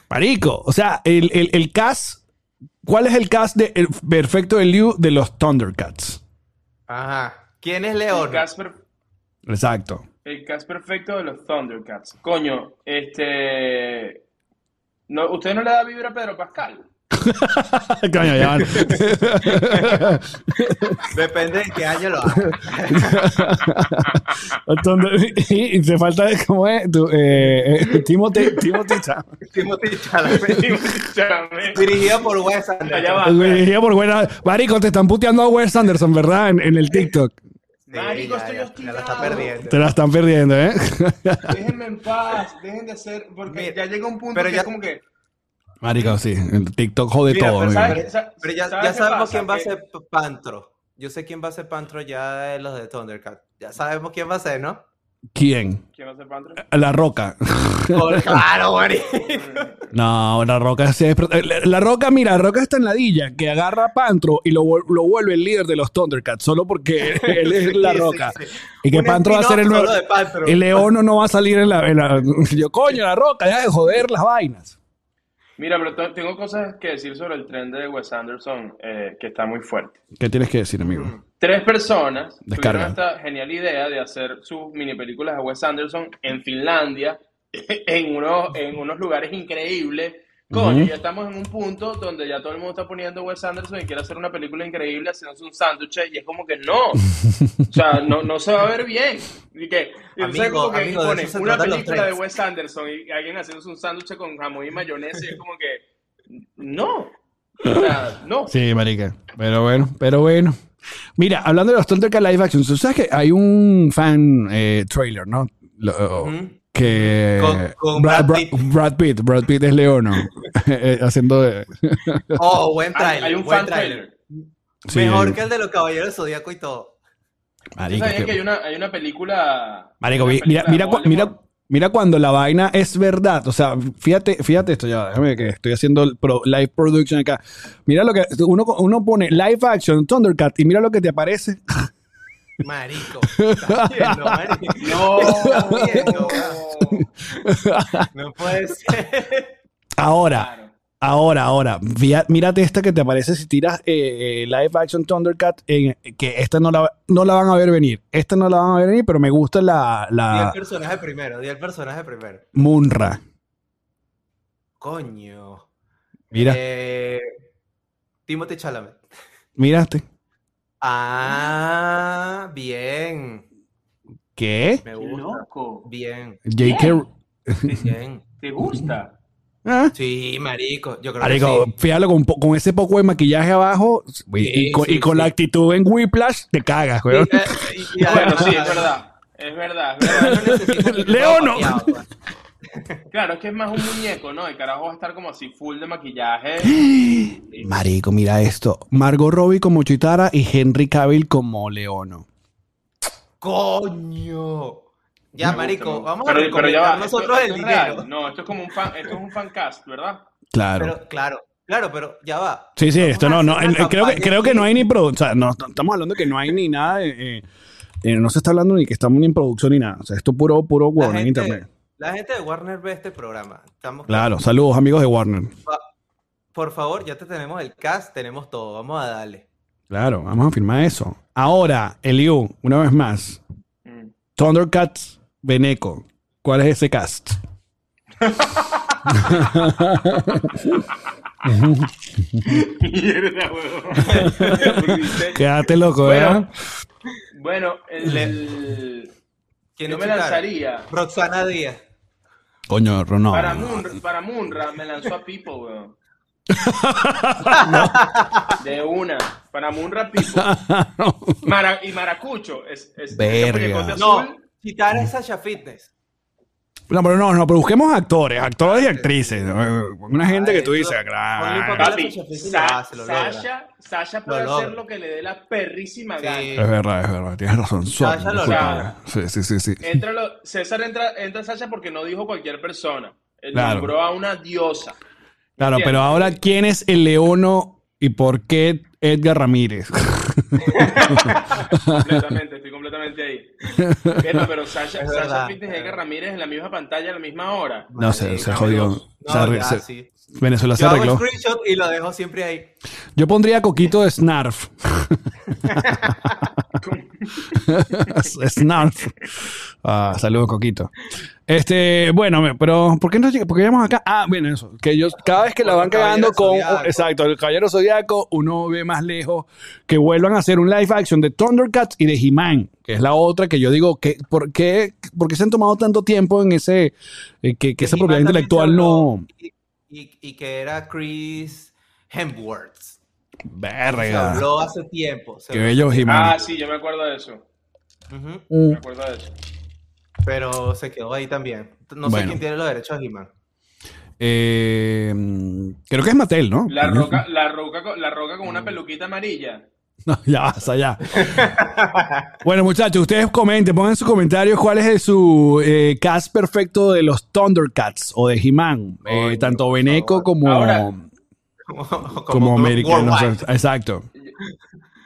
Marico, o sea, el, el, el cast, ¿cuál es el cast de el perfecto de Liu de los Thundercats? Ajá. ¿Quién es El León? Exacto. el cast perfecto de los Thundercats. Coño, este... No, ¿Usted no le da vibra a Pedro Pascal? Coño, ya van. Depende de qué año lo haga. Thunder- y, y se falta, ¿cómo es? Tu, eh, eh, Timothy, Timothy Chalamet. Dirigido por Wes Anderson. Allá va. Dirigida por buena. Marico, te están puteando a Wes Anderson, ¿verdad? En, en el TikTok. Sí, Marico, ya, estoy ya, la está perdiendo. Te la están perdiendo, ¿eh? Déjenme en paz, dejen de hacer, porque Mira, ya llega un punto pero que ya- es como que... Marico, sí. El TikTok jode Mira, todo. pero amigo. ¿sabes, sa- Pero ya, ¿sabes ya sabemos quién va a ser Pantro. Yo sé quién va a ser Pantro ya de los de Thundercat. Ya sabemos quién va a ser, ¿no? ¿Quién? ¿Quién va a ser Pantro? La Roca. claro, Mari. No, la Roca sí es... La, la Roca, mira, la Roca está en ladilla, que agarra a Pantro y lo, lo vuelve el líder de los Thundercats, solo porque él es la Sí, sí, Roca. sí. Y que Un Pantro va a ser el nuevo... El Leono no va a salir en la, en la- Yo, coño, la Roca, deja de joder las vainas. Mira, pero te- tengo cosas que decir sobre el tren de Wes Anderson eh, que está muy fuerte. ¿Qué tienes que decir, amigo? Tres personas Descarga. tuvieron esta genial idea de hacer sus mini películas de Wes Anderson en Finlandia, en unos, en unos lugares increíbles. Coño, ya estamos en un punto donde ya todo el mundo está poniendo Wes Anderson y quiere hacer una película increíble haciéndose un sándwich y es como que no. O sea, no, no se va a ver bien. Y que, y Amigo, como que amigo, se una película de. Wes Anderson y alguien haciéndose un sándwich con jamón y mayonesa y es como que no. O sea, no. Sí, marica. Pero bueno, pero bueno. Mira, hablando de los Thundercat live action, ¿tú sabes que hay un fan eh, trailer, ¿no? Lo-. Que Con- con Brad, Pitt. Brad Pitt, Brad Pitt es Leono, eh, haciendo de- Oh, buen trailer. hay un buen fan trailer. trailer. Sí, Mejor que el de los Caballeros Zodíaco y todo. ¿Tú marica, sabías que- que hay una, hay una película... Marico, una mira, película mira, de cu- mira, Voldemort? mira cuando la vaina es verdad. O sea, fíjate, fíjate esto ya, déjame que estoy haciendo pro- live production acá. Mira lo que uno, uno pone live action Thundercat y mira lo que te aparece. Marico. ¿Estás viendo, marico? No, ¿Estás viendo? No puede ser. Ahora, Claro. ahora, ahora, fía- mírate esta que te aparece si tiras eh, eh, live action Thundercat, que esta no la, no la van a ver venir. Esta no la van a ver venir, pero me gusta la, Di el la personaje primero, di el personaje primero. Munra. Coño. Mira, Eh, Timothy Chalamet. miraste. Ah, bien. ¿Qué? Me Qué gusta. loco. Bien, J.K. bien. ¿Te gusta? Ah. Sí, marico. Yo creo Marico, que sí. fíjalo con, con ese poco de maquillaje abajo y, y Sí, con, sí, y con sí. la actitud en Whiplash, te cagas, güey. eh, y- Bueno, sí, es verdad. Es verdad, es verdad. No necesito que Leo no. maquillado. Claro, es que es más un muñeco, ¿no? El carajo va a estar como así full de maquillaje. Marico, mira esto. Margot Robbie como Chitara y Henry Cavill como Leono. Coño. Ya, Me marico, gusta, vamos a Pero- pero ya va, recomendar esto- nosotros esto el real. dinero. No, esto es como un fan, esto es un fan cast, ¿verdad? Claro. Pero, claro, claro, pero ya va. sí, sí, Vamos esto no, no. creo, que, creo que no hay ni producción. O sea, no, estamos hablando que no hay ni nada. de, eh, eh, no se está hablando ni que estamos ni en producción ni nada. O sea, esto es puro, puro huevo en internet. La gente de Warner ve este programa. Estamos Claro. Saludos, amigos de Warner. Por favor, ya te tenemos el cast, tenemos todo. Vamos a darle. Claro, vamos a firmar eso. Ahora, Eliu, una vez más. Mm. Thundercats Beneco. ¿Cuál es ese cast? Mierda, Quédate loco, Bueno, ¿eh? Bueno, el, el- ¿Quién yo me lanzaría. Roxana Díaz. Coño, no. Para, no. Munra, para Munra me lanzó a Pipo, weón. De una. Para Munra, Pipo. Mara- y Maracucho. Es, es, Verga. No, azul. Chitara es Sasha Fitness. No, pero no, no, pero busquemos actores, actores y actrices. ¿no? Una gente Ay, que tú dices, ponle un claro. Papi, Sasha Sa- logra. Sasha, Sasha puede Lo hacer logra. lo que le dé la perrísima Sí. gana. Es verdad, es verdad, tienes razón. Ya lo discúlpame. Sí, sí, sí, sí. Entra lo- César entra, entra Sasha porque no dijo cualquier persona. Él Claro. nombró a una diosa. Claro, pero ahora, ¿quién es el leono y por qué Edgar Ramírez? completamente, estoy completamente ahí. Pero, pero Sasha. Fitness y Edgar Ramírez en la misma pantalla a la misma hora. No sé, Marico, se jodió. No, Se arre- ya, se- sí. Venezuela se Yo hago arregló. screenshot y lo dejo siempre ahí. Yo pondría Coquito de Snarf. Snarf. Ah, saludos, Coquito. Este, bueno, pero ¿por qué no lleg- por qué llegamos acá? Ah, bueno, eso. Que ellos, cada vez que la van cagando con. Zodiaco. Exacto, el Caballero Zodíaco, uno ve más lejos que vuelvan a hacer un live action de Thundercats y de He-Man, que es la otra que yo digo, que, ¿por, qué, por qué se han tomado tanto tiempo en ese. eh, que, que esa propiedad intelectual se no. Y, y- y que era Chris Hemsworth. Se Verga. habló hace tiempo. se Qué bello He-Man. Ah, sí, yo me acuerdo de eso. Me acuerdo de eso. Pero se quedó ahí también. No Bueno. sé quién tiene los derechos de He-Man. Eh, creo que es Mattel, ¿no? La roca, la roca, con- la roca con una peluquita amarilla. No, ya basta, ya. bueno, muchachos, ustedes comenten, pongan en sus comentarios cuál es el- su eh, cast perfecto de los Thundercats o de He-Man. Eh, tanto Beneco como, Ahora, como, Como americanos. worldwide. Exacto.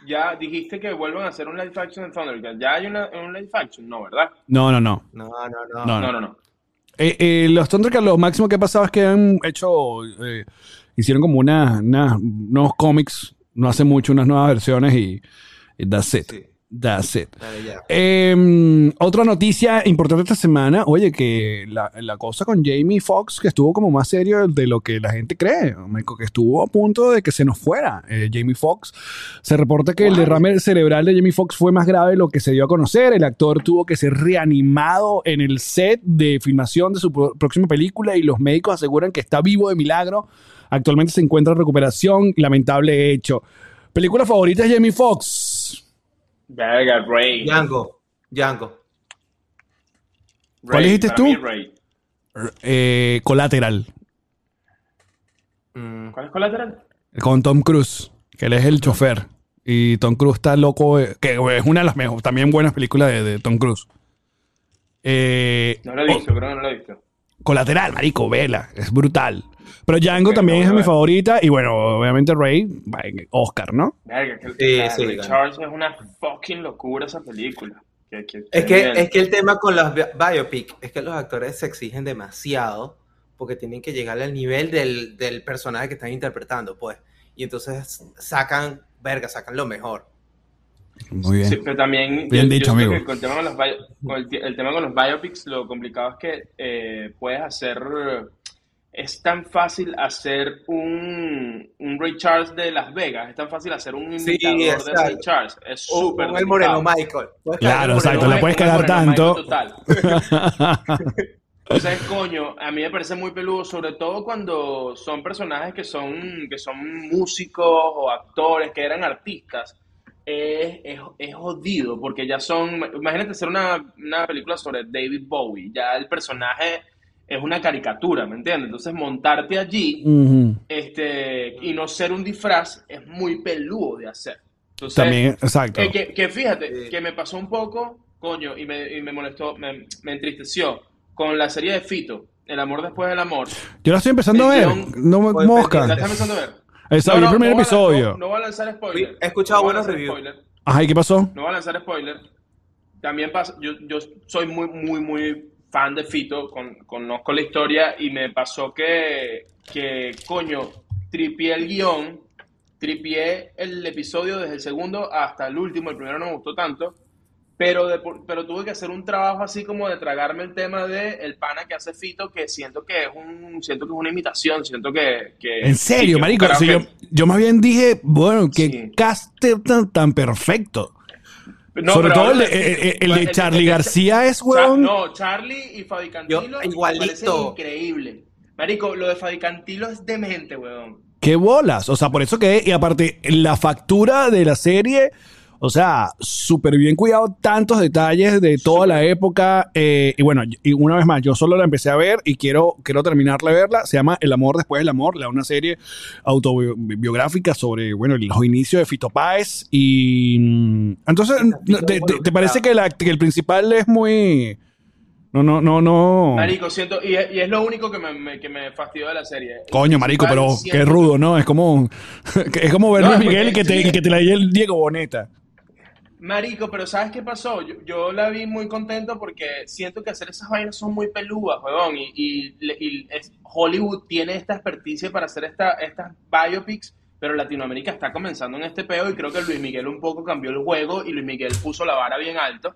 Ya dijiste que vuelvan a hacer un live action de Thundercats. ¿Ya hay una, un live action? No, ¿verdad? No, no, no. No, no, no. No, No, no, no. Eh, eh, los Thundercats, lo máximo que ha pasado es que han hecho, eh, hicieron como una, una- unos cómics, no hace mucho, unas nuevas versiones y, y that's it. Sí. That's it. Ya. Eh, otra noticia importante esta semana, oye, que la, la cosa con Jamie Foxx, que estuvo como más serio de lo que la gente cree, que estuvo a punto de que se nos fuera. Eh, Jamie Foxx, se reporta que el derrame cerebral de Jamie Foxx fue más grave de lo que se dio a conocer. El actor tuvo que ser reanimado en el set de filmación de su próxima película y los médicos aseguran que está vivo de milagro. Actualmente se encuentra en recuperación. Lamentable hecho. ¿Película favorita de Jamie Foxx? Verga, Ray. Django. Django. ¿Cuál Ray, dijiste para tú? Ray. Eh, Collateral. Mm, ¿Cuál es colateral? con Tom Cruise, que él es el chofer. Y Tom Cruise está loco, eh, que es una de las mejores, también buenas películas de, de Tom Cruise. Eh, No lo he visto, creo que no lo he visto. Colateral, marico, vela, es brutal. Pero Django también es mi favorita. Y bueno, obviamente en Oscar, ¿no? Verga, que Sí, la sí, Ray claro. Charles es una fucking locura esa película. Que- que- Es que es el tema con los bi- biopic es que los actores se exigen demasiado porque tienen que llegar al nivel del, del personaje que están interpretando, pues. Y entonces sacan, verga, sacan lo mejor. Muy bien. Sí, pero también Bien yo- dicho, amigo. que con el tema con los, bio- con el, ti- el tema con los biopics, lo complicado es que eh, puedes hacer. Es tan fácil hacer un, un Ray Charles de Las Vegas, es tan fácil hacer un Sí, imitador de exacto. Ray Charles. Es O súper. con el Moreno. Michael. Claro, exacto, Moreno le puedes Michael tanto. total. Entonces, coño, a mí me parece muy peludo, sobre todo cuando son personajes que son, que son músicos o actores, que eran artistas. Es, es, es jodido, porque ya son. Imagínate hacer una, una película sobre David Bowie. Ya el personaje es una caricatura, ¿me entiendes? Entonces, montarte allí Ujú. este, y no ser un disfraz es muy peludo de hacer. Entonces, También, exacto. eh, que, que fíjate, que me pasó un poco, coño, y me, y me molestó, me, me entristeció con la serie de Fito, El amor después del amor. Yo la estoy empezando a ver. guión- No me Pues, ¿La mosca. estás empezando a ver? Exacto, el primer a- episodio. No, no voy a lanzar spoiler. He escuchado No buenos reviews. spoiler. Ajá, ¿y qué pasó? No voy a lanzar spoiler. También pasa, yo, yo soy muy, muy, muy fan de Fito, con, conozco la historia y me pasó que, que coño, tripié el guion, tripié el episodio desde el segundo hasta el último, el primero no me gustó tanto, pero, de pero tuve que hacer un trabajo así como de tragarme el tema de el pana que hace Fito, que siento que es un, siento que es una imitación, siento que... que En serio, que marico. Si yo, que- yo más bien dije, bueno, qué Sí. tan, tan perfecto. No, Sobre todo el de, el- el de El- Charlie García es, weón. no, Charlie y Fabi Cantilo igualito. increíble. Marico, lo de Fabi Cantilo es demente, weón. Qué bolas. O sea, por eso que, y aparte, la factura de la serie, o sea, súper bien cuidado, tantos detalles de toda la época. eh, y bueno, y una vez más, yo solo la empecé a ver y quiero, quiero terminarla de verla. Se llama El amor después del amor, la una serie autobiográfica sobre, bueno, los inicios de Fito Páez. Y mm, entonces, ¿te, te- te involucrado. parece que, la- que el principal es muy... No, no, no, no. Marico, siento, y, es- y es lo único que me, me- que me fastidió de la serie. Coño, marico, pero qué rudo, ¿no? Es como, es como ver No, Luis Miguel y que te, que te la el Diego Boneta. Marico, pero ¿sabes qué pasó? Yo, la vi muy contento porque siento que hacer esas vainas son muy peludas, weón. Y, Hollywood tiene esta experticia para hacer esta, estas biopics, pero Latinoamérica está comenzando en este peo y creo que Luis Miguel un poco cambió el juego y Luis Miguel puso la vara bien alto.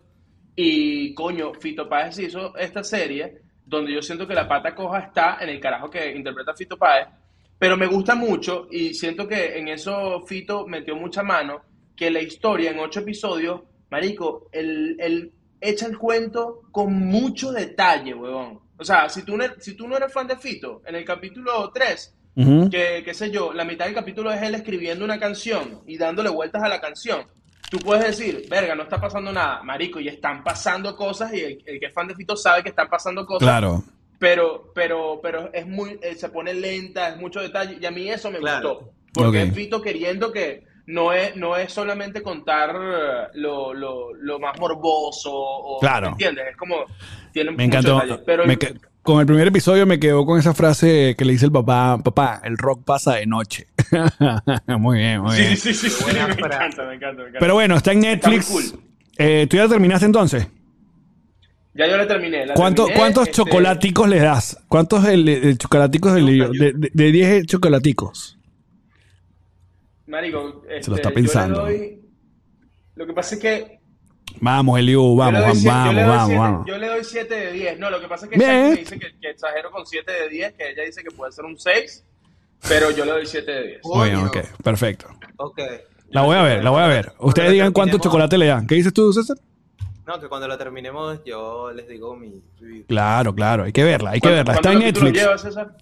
Y coño, Fito Páez hizo esta serie donde yo siento que la pata coja está en el carajo que interpreta Fito Páez, pero me gusta mucho y siento que en eso Fito metió mucha mano, que la historia en ocho episodios, marico, él, él echa el cuento con mucho detalle, huevón. O sea, si tú, no, eres- si tú no eres fan de Fito, en el capítulo 3, Ujú. que, qué sé yo, la mitad del capítulo es él escribiendo una canción y dándole vueltas a la canción. Tú puedes decir, verga, no está pasando nada, marico, y están pasando cosas, y el, el que es fan de Fito sabe que están pasando cosas, Claro. pero, pero, pero es muy, eh, se pone lenta, es mucho detalle, y a mí eso me Claro. gustó. Porque Ok. es Fito queriendo que, no es, no es solamente contar eh, lo, lo, lo más morboso. O, Claro. ¿me ¿Entiendes? Es como. Tiene Me encantó. detalles, Pero Me con el primer episodio me quedó con esa frase que le dice el papá, papá, el rock pasa de noche. muy bien, muy Sí, bien. sí, sí, sí, me encanta, me encanta, me encanta. Pero bueno, está en Netflix. Está muy cool. Eh, ¿Tú ya terminaste entonces? ya yo la terminé. la ¿Cuánto- terminé, ¿Cuántos este, chocolaticos le das? ¿Cuántos el, el chocolaticos del de, de 10 chocolaticos? Marico, este, lo está yo le pensando. doy- lo que pasa es que Vamos, Eliu, vamos, vamos, siete- vamos, le doy vamos, siete- vamos. Yo le doy 7 de 10. No, lo que pasa es que me dice que, que exagero con 7 de 10, que ella dice que puede ser un 6, pero yo le doy 7 de 10. Muy bien, Coño. ok, perfecto. Ok. La voy a ver, la voy a ver. Ustedes digan cuánto chocolate le dan. ¿Qué dices tú, César? No, que cuando la terminemos yo les digo mi review. Claro, claro, hay que verla, hay que verla. Está en ¿Cuántos capítulos Netflix. llevas, César?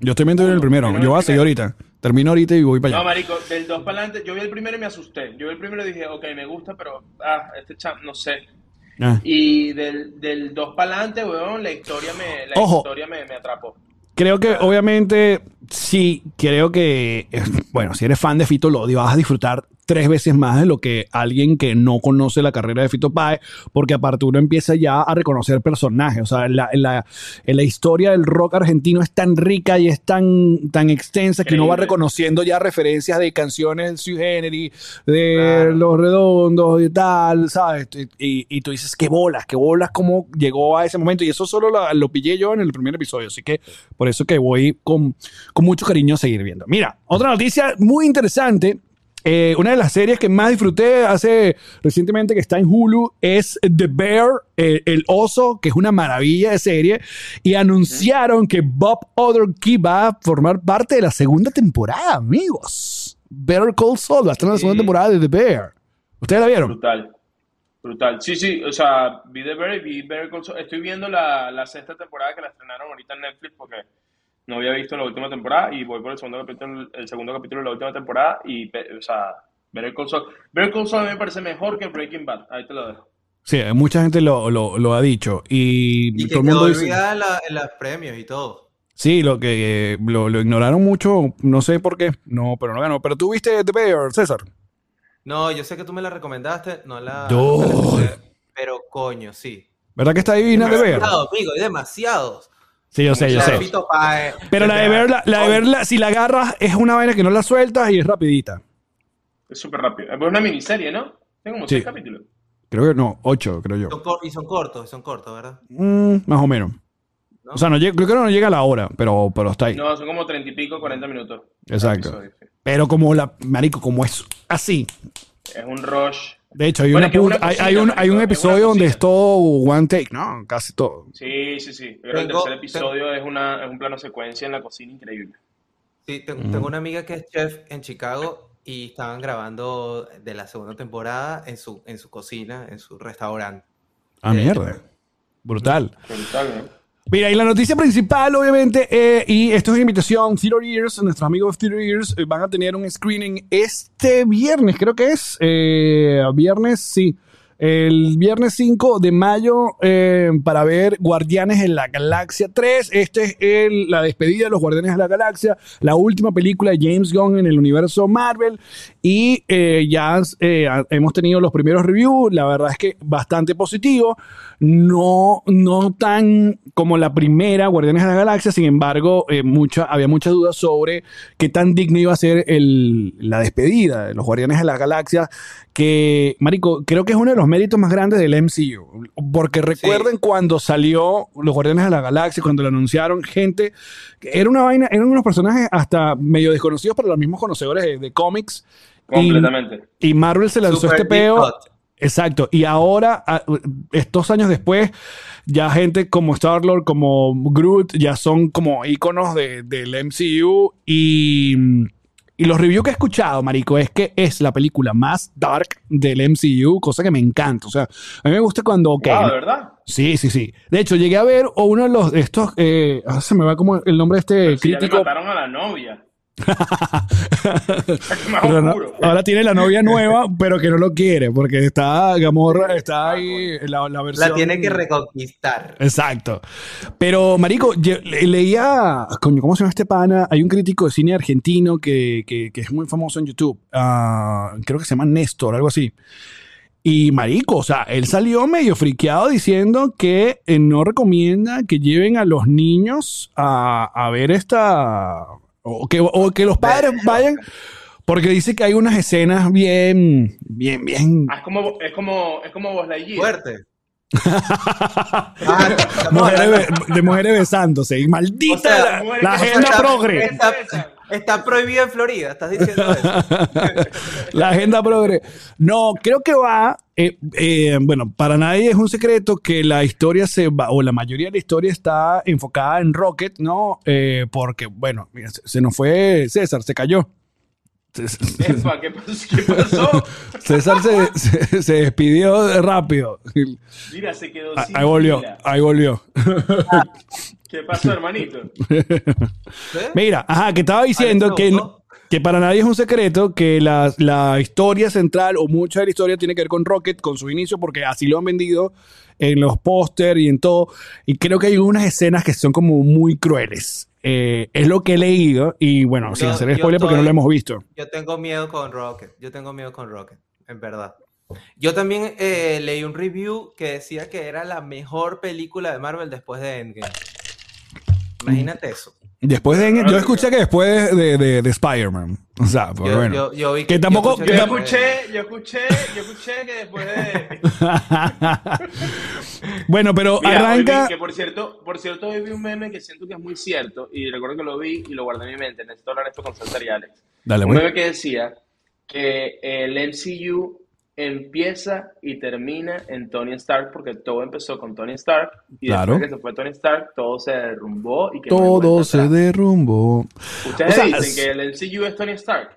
Yo estoy viendo el primero. Yo voy a seguir ahorita. Termino ahorita y voy para No, allá. marico, del 2 para adelante, yo vi el primero y me asusté. Yo vi el primero y dije, ok, me gusta, pero, ah, este champ, no sé. Ah. Y del, del 2 para adelante, weón, la historia me, la Ojo. historia me, me atrapó. Creo que, obviamente, sí, creo que, bueno, si eres fan de Fito Lodi, vas a disfrutar tres veces más de lo que alguien que no conoce la carrera de Fito Páez, porque aparte uno empieza ya a reconocer personajes. O sea, la, la, la historia del rock argentino es tan rica y es tan, tan extensa que uno va Increíble. reconociendo ya referencias de canciones del Sui Generis, de Claro. Los Redondos y tal, ¿sabes? Y, y tú dices, qué bolas, qué bolas, cómo llegó a ese momento. Y eso solo lo, lo pillé yo en el primer episodio. Así que por eso que voy con, con mucho cariño a seguir viendo. Mira, otra noticia muy interesante. Eh, una de las series que más disfruté hace recientemente que está en Hulu es The Bear, eh, el oso, que es una maravilla de serie. Y anunciaron que Bob Odenkirk va a formar parte de la segunda temporada, amigos. Better Call Saul va a estar en la segunda temporada de The Bear. ¿Ustedes la vieron? Brutal. Brutal. Sí, sí, o sea, vi The Bear y vi Better Call Saul. Estoy viendo la, la sexta temporada que la estrenaron ahorita en Netflix porque no había visto la última temporada y voy por el segundo capítulo, el segundo capítulo de la última temporada y, o sea, Better Call Saul. Better Call Saul a mí me parece mejor que Breaking Bad. Ahí te lo dejo. Sí, mucha gente lo, lo, lo ha dicho. Y, Y que todo el mundo dice. en, la- en los premios y todo. Sí, lo que eh, lo, lo ignoraron mucho, no sé por qué. No, pero no ganó. Pero tú viste The Bear, César. No, yo sé que tú me la recomendaste, no la... No pero coño, sí. ¿Verdad que está divina The Bear? Demasiados, amigo, hay demasiados. Sí, yo sé, yo sé. Páez, Pero la de Bear, la, de Coño. Bear, la- si la agarras, es una vaina que no la sueltas y es rapidita. Es súper rápido. Es una miniserie, ¿no? Tiene como Sí. seis capítulos. Creo que no, ocho, creo yo. Y son cortos, son cortos, ¿verdad? Mm, más o menos. ¿No? O sea, no llega- creo que no llega a la hora, pero, pero está ahí. No, son como treinta y pico, cuarenta minutos. Exacto. Episodio, sí. Pero como la, marico, como es así. Es un rush. De hecho, hay, Bueno, una una hay, un, hay un episodio donde es todo one take, ¿no? Casi todo. Sí, sí, sí. Pero el tercer episodio es, una, es un plano secuencia en la cocina increíble. Sí, tengo, tengo una amiga que es chef en Chicago y estaban grabando de la segunda temporada en su, en su cocina, en su restaurante. Ah, Eh, mierda. Brutal. Brutal, ¿no? Mira, y la noticia principal, obviamente, eh, y esto es una invitación, Theater Ears, nuestros amigos de Theater Ears eh, van a tener un screening este viernes, creo que es, eh, viernes, sí, el viernes 5 de mayo eh, para ver Guardianes en la Galaxia 3. Este es la despedida de los Guardianes de la Galaxia, la última película de James Gunn en el universo Marvel. Y eh, ya eh, hemos tenido los primeros reviews, la verdad es que bastante positivo. No, no tan como la primera Guardianes de la Galaxia, sin embargo, mucha, había muchas dudas sobre qué tan digno iba a ser la despedida de los Guardianes de la Galaxia que, Marico, creo que es uno de los méritos más grandes del MCU. Porque recuerden cuando salió Los Guardianes de la Galaxia, cuando lo anunciaron, gente, era una vaina, eran unos personajes hasta medio desconocidos para los mismos conocedores de, de cómics. Completamente. y Marvel se lanzó Super este peo. Exacto. Y ahora, estos años después, ya gente como Star-Lord, como Groot, ya son como íconos de- del MCU. Y, y los reviews que he escuchado, Marico, es que es la película más dark del MCU, cosa que me encanta. O sea, a mí me gusta cuando. ¿de verdad? Sí, sí, sí. De hecho, llegué a ver uno de los estos. eh, ah, se me va como el nombre de este Pero si ya le crítico. mataron a la novia. Pero no- ahora tiene la novia nueva, pero que no lo quiere, porque está Gamorra, está ahí la, la versión. La tiene que reconquistar. Exacto. Pero, Marico, yo le- leía. Coño, ¿cómo se llama este pana? Hay un crítico de cine argentino que, que- que es muy famoso en YouTube. Ah, creo que se llama Néstor, algo así. Y Marico, o sea, él salió medio friqueado diciendo que eh, no recomienda que lleven a los niños a, a ver esta. O que, o que los padres vayan. Porque dice que hay unas escenas bien, bien, bien. Ah, es como, es como, es como Buzz Lightyear. Fuerte. Ah, Mujeres de mujeres besándose. Y maldita O sea, la, la agenda progre. Está prohibido en Florida, estás diciendo eso. La agenda progre. No, creo que va. eh, eh, bueno, para nadie es un secreto que la historia se va, o la mayoría de la historia está enfocada en Rocket, ¿no? Eh, porque, bueno, mira, se, se nos fue César, se cayó. Epa, ¿qué pasó? ¿Qué pasó? César se, se- se despidió de rápido. Mira, se quedó Ah, sin Ahí volvió, pila. ahí volvió. ¿Qué pasó, hermanito? ¿Sí? Mira, ajá, que estaba diciendo que, que para nadie es un secreto que la, la historia central o mucha de la historia tiene que ver con Rocket, con su inicio, porque así lo han vendido en los póster y en todo. Y creo que hay unas escenas que son como muy crueles. Eh, es lo que he leído y bueno, sin hacer spoiler porque no lo hemos visto. Yo tengo miedo con Rocket. Yo tengo miedo con Rocket, en verdad. Yo también eh, leí un review que decía que era la mejor película de Marvel después de Endgame. Imagínate eso. Después de... Yo escuché que después de, de, de Spider-Man. O sea, pues Yo, bueno. yo- yo vi Que yo tampoco- escuché que Yo escuché, yo escuché, yo escuché que después de... bueno, pero Mira, arranca... vi que por cierto, por cierto, hoy vi un meme que siento que es muy cierto y recuerdo que lo vi y lo guardé en mi mente. Necesito hablar esto con César y Alex. Dale, Un meme que decía que el MCU empieza y termina en Tony Stark porque todo empezó con Tony Stark y Claro. después que se fue Tony Stark todo se derrumbó y que Todo se atrás. derrumbó. Ustedes o sea, dicen es- que el MCU es Tony Stark.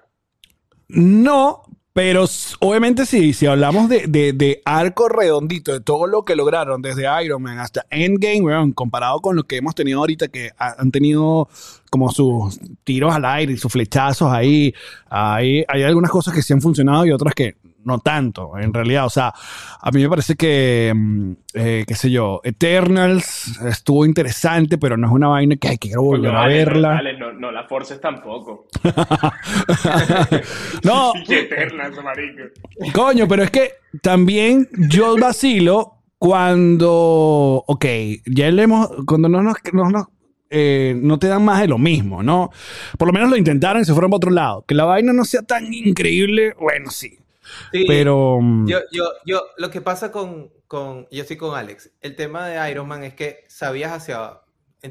No, pero obviamente sí, si hablamos de, de- de arco redondito, de todo lo que lograron desde Iron Man hasta Endgame, weón, comparado con lo que hemos tenido ahorita, que ha- han tenido como sus tiros al aire y sus flechazos ahí, hay, hay algunas cosas que sí han funcionado y otras que no tanto, en realidad. O sea, a mí me parece que, mm, eh, qué sé yo, Eternals estuvo interesante, pero no es una vaina que hay que volver Coño, a verla. No, no, no la forces tampoco. no, marico. Coño, pero es que también yo vacilo cuando, ok, ya le hemos, cuando no nos, no nos, eh, no te dan más de lo mismo, ¿no? Por lo menos lo intentaron y se fueron para otro lado. Que la vaina no sea tan increíble, bueno, sí. Sí, Pero... mm, Yo, yo, yo, lo que pasa con, con, yo estoy con Alex, el tema de Iron Man es que sabías hacia,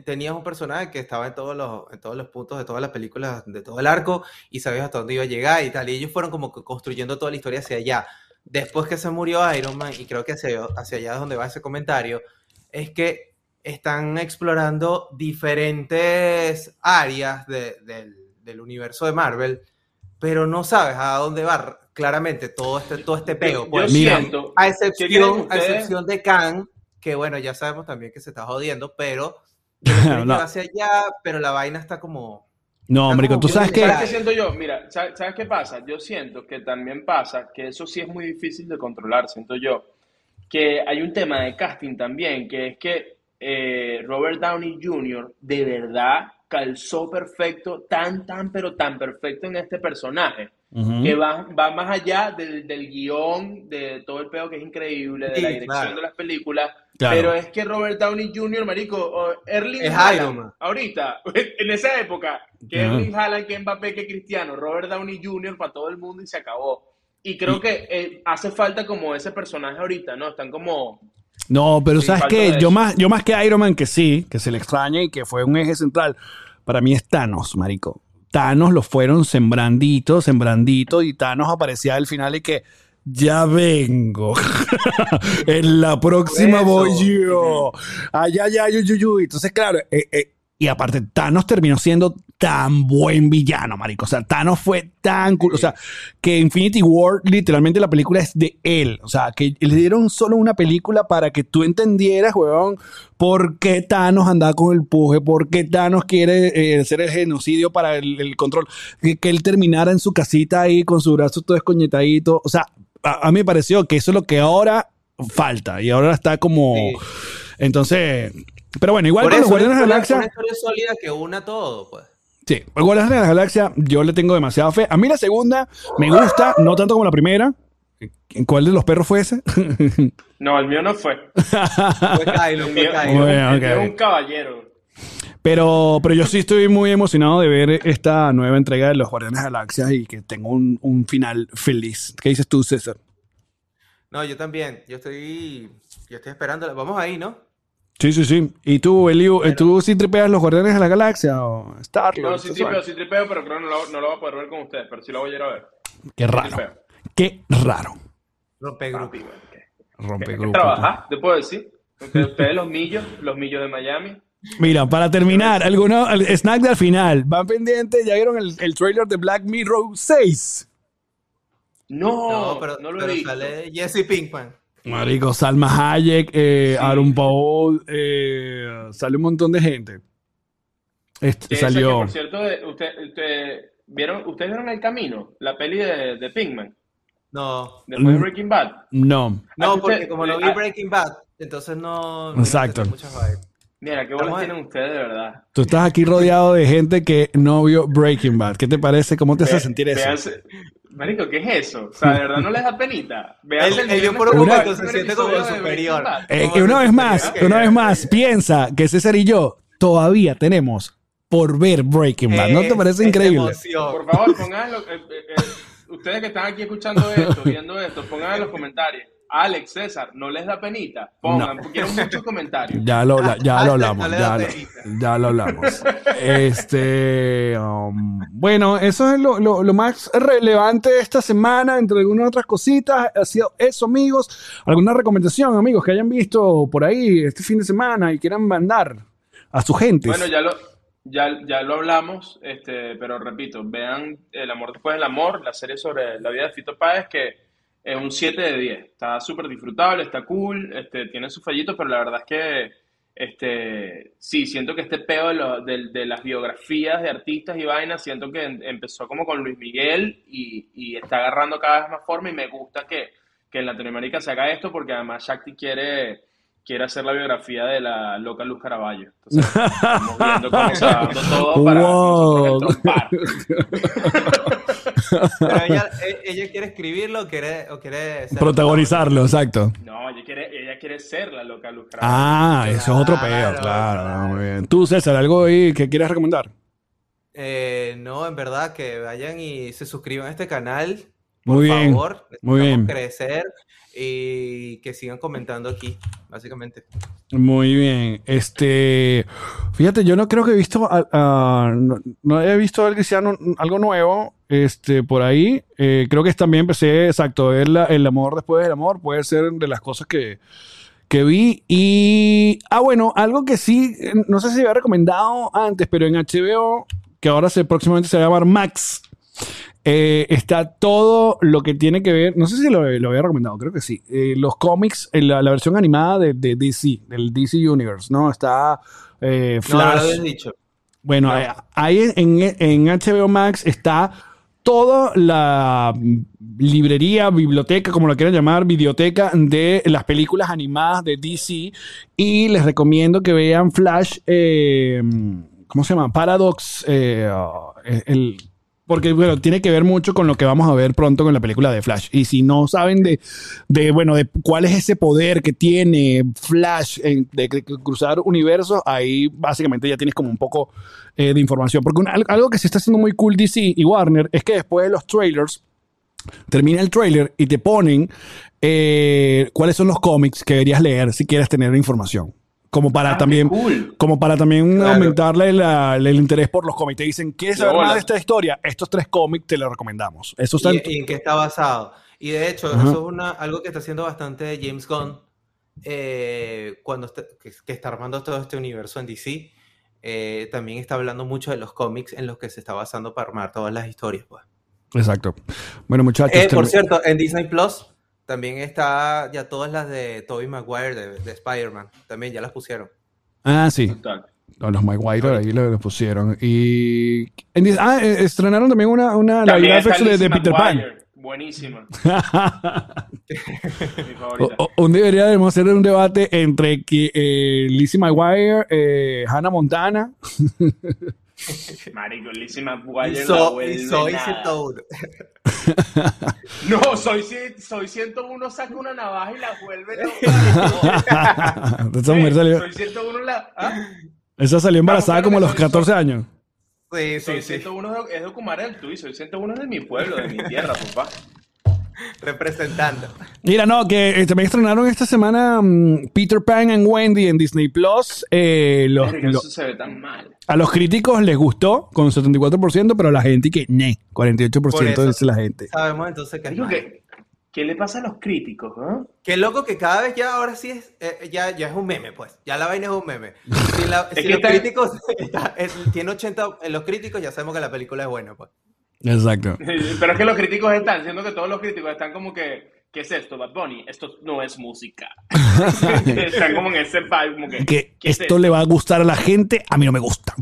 tenías un personaje que estaba en todos los, en todos los puntos de todas las películas, de todo el arco, y sabías hasta dónde iba a llegar y tal, y ellos fueron como que construyendo toda la historia hacia allá. Después que se murió Iron Man, y creo que hacia, hacia allá es donde va ese comentario, es que están explorando diferentes áreas de- del, del universo de Marvel, pero no sabes a dónde va claramente todo este, todo este pego. Yo pues. Mira, siento. A ¿Qué creen excepción, a excepción de Khan, que bueno, ya sabemos también que se está jodiendo, pero No. hacia allá, pero la vaina está como... no, marico, tú sabes que... ¿Sabes qué siento yo? Mira, ¿sabes, sabes qué pasa? Yo siento que también pasa que eso sí es muy difícil de controlar, siento yo. Que hay un tema de casting también, que es que eh, Robert Downey Jr. de verdad calzó perfecto, tan, tan, pero tan perfecto en este personaje, Ujú. que va, va más allá del, del guion, de todo el pedo que es increíble, de Sí, la dirección claro. de las películas, Claro. pero es que Robert Downey Jr., marico, Erling Es Haaland, ahorita, en esa época, que Ajá. Erling Haaland, que Mbappé, que Cristiano, Robert Downey Jr. para todo el mundo y se acabó. Y creo Y- que eh, hace falta como ese personaje ahorita, ¿no? Están como... No, pero sabes de yo más, yo más que Iron Man, que sí, que se le extraña y que fue un eje central, para mí es Thanos, marico. Thanos lo fueron sembrandito, sembrandito, y Thanos aparecía al final y que ya vengo. en la próxima eso. voy yo. Allá, ya, yu, yu, yu. Entonces, claro, eh, eh, y aparte, Thanos terminó siendo tan buen villano, marico. O sea, Thanos fue tan cool. O sea, que Infinity War, literalmente la película es de él. O sea, que le dieron solo una película para que tú entendieras, weón, por qué Thanos anda con el puje, por qué Thanos quiere eh, hacer el genocidio para el, el control. Que, que él terminara en su casita ahí con su brazo todo escoñetadito. O sea, a, a mí me pareció que eso es lo que ahora falta. Y ahora está como... Sí. Entonces... Pero bueno, igual Por con los Guardianes de la Galaxia... una historia sólida que una todo, pues. Sí, el Guardianes de la Galaxia yo le tengo demasiada fe. A mí la segunda me gusta, no tanto como la primera. ¿En cuál de los perros fue ese? No, el mío no fue. Fue Kylo, fue Kylo. Bueno, un caballero. pero, pero yo sí estoy muy emocionado de ver esta nueva entrega de los Guardianes de la Galaxia y que tengo un, un final feliz. ¿Qué dices tú, César? No, yo también. Yo estoy, yo estoy esperando. Vamos ahí, ¿no? Sí, sí, sí. ¿Y tú, Eliu, eh, tú sí tripeas los Guardianes de la Galaxia o Star No, sí tripeo, sí tripeo, pero creo que no lo, no lo voy a poder ver con ustedes, pero sí lo voy a ir a ver. Qué raro. Tripeo. Qué raro. Rompe grupo. Papi, güey, ¿qué- Rompe grupo. trabajar? ¿Te puedo decir? Ustedes, los millos, los millos de Miami. Mira, para terminar, alguno, el snack del final. Van pendientes, ya vieron el, el trailer de Black Mirror 6. No, No, pero, no lo pero he visto. sale Jesse Pinkman. Marico, Salma Hayek, eh, Sí. Aaron Paul, eh, sale un montón de gente. Este, que, salió. por cierto, usted, usted- ¿vieron, ¿ustedes vieron El Camino? La peli de, de Pinkman, No. después de Mm. Breaking Bad. No. No, usted- porque como no vi ah, Breaking Bad, entonces no. Exacto. tengo muchas vibes. Mira, qué bolas tienen ustedes, de verdad. Tú estás aquí rodeado de gente que no vio Breaking Bad. ¿Qué te parece? ¿Cómo te hace sentir eso? véanse- Marico, ¿qué es eso? O sea, de verdad no les da penita. Él- el él por un momento se siente como superior. Eh, ¿Cómo y una vez más, una vez más, piensa que César y yo todavía tenemos por ver Breaking Bad. ¿No te Es- parece es increíble? emoción. Por favor, pongan, eh, eh, eh, ustedes que están aquí escuchando esto, viendo esto, pongan en los comentarios. Alex, César, ¿no les da penita? Pongan, No. quiero muchos comentarios. Ya lo, la- ya lo hablamos, no ya lo, ya lo hablamos. Este, um, bueno, eso es lo, lo- lo más relevante de esta semana, entre algunas otras cositas. Ha sido eso, amigos. ¿Alguna recomendación, amigos, que hayan visto por ahí este fin de semana y quieran mandar a su gente? Bueno, ya lo, ya, ya lo hablamos, este, pero repito, vean El amor después del amor, la serie sobre la vida de Fito Páez, que es un 7 de 10. Está súper disfrutable, está cool, este, tiene sus fallitos, pero la verdad es que este, sí, siento que este peo de, lo- de- de las biografías de artistas y vainas, siento que em- empezó como con Luis Miguel y, y está agarrando cada vez más forma y me gusta que, que en Latinoamérica se haga esto porque además Shakti quiere, quiere hacer la biografía de la loca Luz Caraballo. Entonces, estamos viendo cómo se va dando todo para Wow. nosotros. Pero ella, e- ella quiere escribirlo o quiere, o quiere ser Protagonizarlo, exacto. No, ella quiere, ella quiere ser la loca Luz Caraballo. Ah, eso es otro Claro, peo, claro. claro. Muy bien. Tú, César, algo ahí que quieras recomendar. Eh, no, en verdad, que vayan y se suscriban a este canal. Por Muy bien, favor, muy bien. crecer y que sigan comentando aquí, básicamente. Muy bien. Este, fíjate, yo no creo que he visto, a- a- no, no he visto algo que sea no- algo nuevo, este, por ahí. Eh, creo que también empecé, exacto, a ver la- el amor después del amor. Puede ser de las cosas que, que vi. Y, ah, bueno, algo que sí, no sé si había recomendado antes, pero en HBO, que ahora se, próximamente se va a llamar Max. eh, está todo lo que tiene que ver, no sé si lo, lo había recomendado, creo que sí, eh, los cómics, eh, la, la versión animada de, de DC, del DC Universe, ¿no? Está eh, No, lo Flash. dicho. bueno, no. ahí en, en HBO Max está toda la librería, biblioteca, como lo quieran llamar, videoteca de las películas animadas de DC. Y les recomiendo que vean Flash, eh, ¿cómo se llama? Paradox, eh, el, porque, bueno, tiene que ver mucho con lo que vamos a ver pronto con la película de Flash. Y si no saben de, de bueno, de cuál es ese poder que tiene Flash de, cruzar universos, ahí básicamente ya tienes como un poco eh, de información. Porque algo que se está haciendo muy cool DC y Warner es que después de los trailers, termina el trailer y te ponen eh, cuáles son los cómics que deberías leer si quieres tener información. Como para Ah, también, cool. como para también Claro. aumentarle la- el interés por los cómics. Te dicen, ¿quieres saber más de esta historia? Estos tres cómics te los recomendamos. Eso está en- ¿Y, y en qué está basado? Y de hecho, Ajá. eso es una, algo que está haciendo bastante James Gunn eh, cuando está, que, que está armando todo este universo en DC. eh, también está hablando mucho de los cómics en los que se está basando para armar todas las historias. Pues. Exacto. Bueno, muchachos. Eh, por cierto, en Disney Plus también está ya todas las de Tobey Maguire de, de Spider-Man. También ya las pusieron. Ah, sí. Total. A Los Maguire ahí lo, lo pusieron. Y. en ah, eh, estrenaron también una, una la También action de, de Peter Pan. Buenísima. Mi favorita. o- un debería debemos hacer un debate entre que eh, Lizzie McGuire, eh, Hannah Montana. Marico, Lizzie Y, McGuire la so- vuelve y soy nada. 101. No, soy, soy 101, saca una navaja y la vuelve loca. esa mujer salió, Soy 101 la... ¿ah? esa salió embarazada Vamos, como a los soy- 14 años. Sí, Soy sí, sí. 101 es de- Ocumare del Tuy, soy 101 es de mi pueblo, de mi tierra, papá. Representando. Mira, no, que eh, también estrenaron esta semana mm, Peter Pan and Wendy en Disney Plus. Eh, los- Verga, lo- eso se ve tan mal. a los críticos les gustó con 74%, pero a la gente que, ne, 48% Por eso. dice la gente. Sabemos entonces que que, ¿qué le pasa a los críticos, no? Qué loco que cada vez ya ahora sí es, eh, ya, ya es un meme, pues. Ya la vaina es un meme. Si, la- si que los está- críticos, está- es- tiene 80, en los críticos ya sabemos que la película es buena, pues. Exacto. Pero es que los críticos están, siendo que todos los críticos están como que, ¿qué es esto, Bad Bunny? Esto no es música. están como en ese vibe, como que, Que ¿qué es esto le va a gustar a la gente, a mí no me gusta.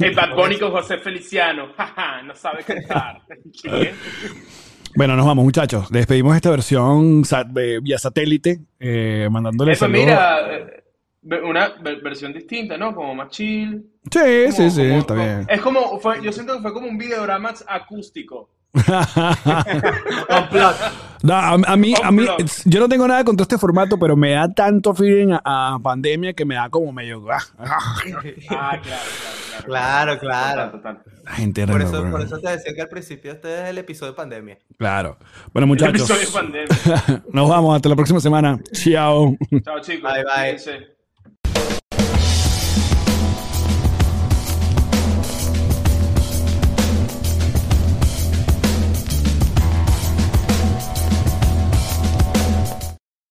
El Bad Bunny con José Feliciano, jaja, no sabe cantar. ¿Qué? Bueno, nos vamos, muchachos. Despedimos esta versión vía satélite, eh, mandándole Eso, saludos. mira, eh, una ver- versión distinta, ¿no? Como más chill. Sí, sí, Como- sí, como- está como- bien. Es como, fue, yo siento que fue como un videorama acústico. No, a, a mí, a mí, yo no tengo nada contra este formato, pero me da tanto feeling a, a pandemia que me da como medio. ah, ah, Ah, claro, claro, claro. Claro, claro. Total, total. la gente Por eso, por eso te decía que al principio este es el episodio de pandemia. Claro. Bueno, muchachos, Episodio de pandemia. nos vamos. Hasta la próxima semana. Chao. Chao, chicos. Bye, bye.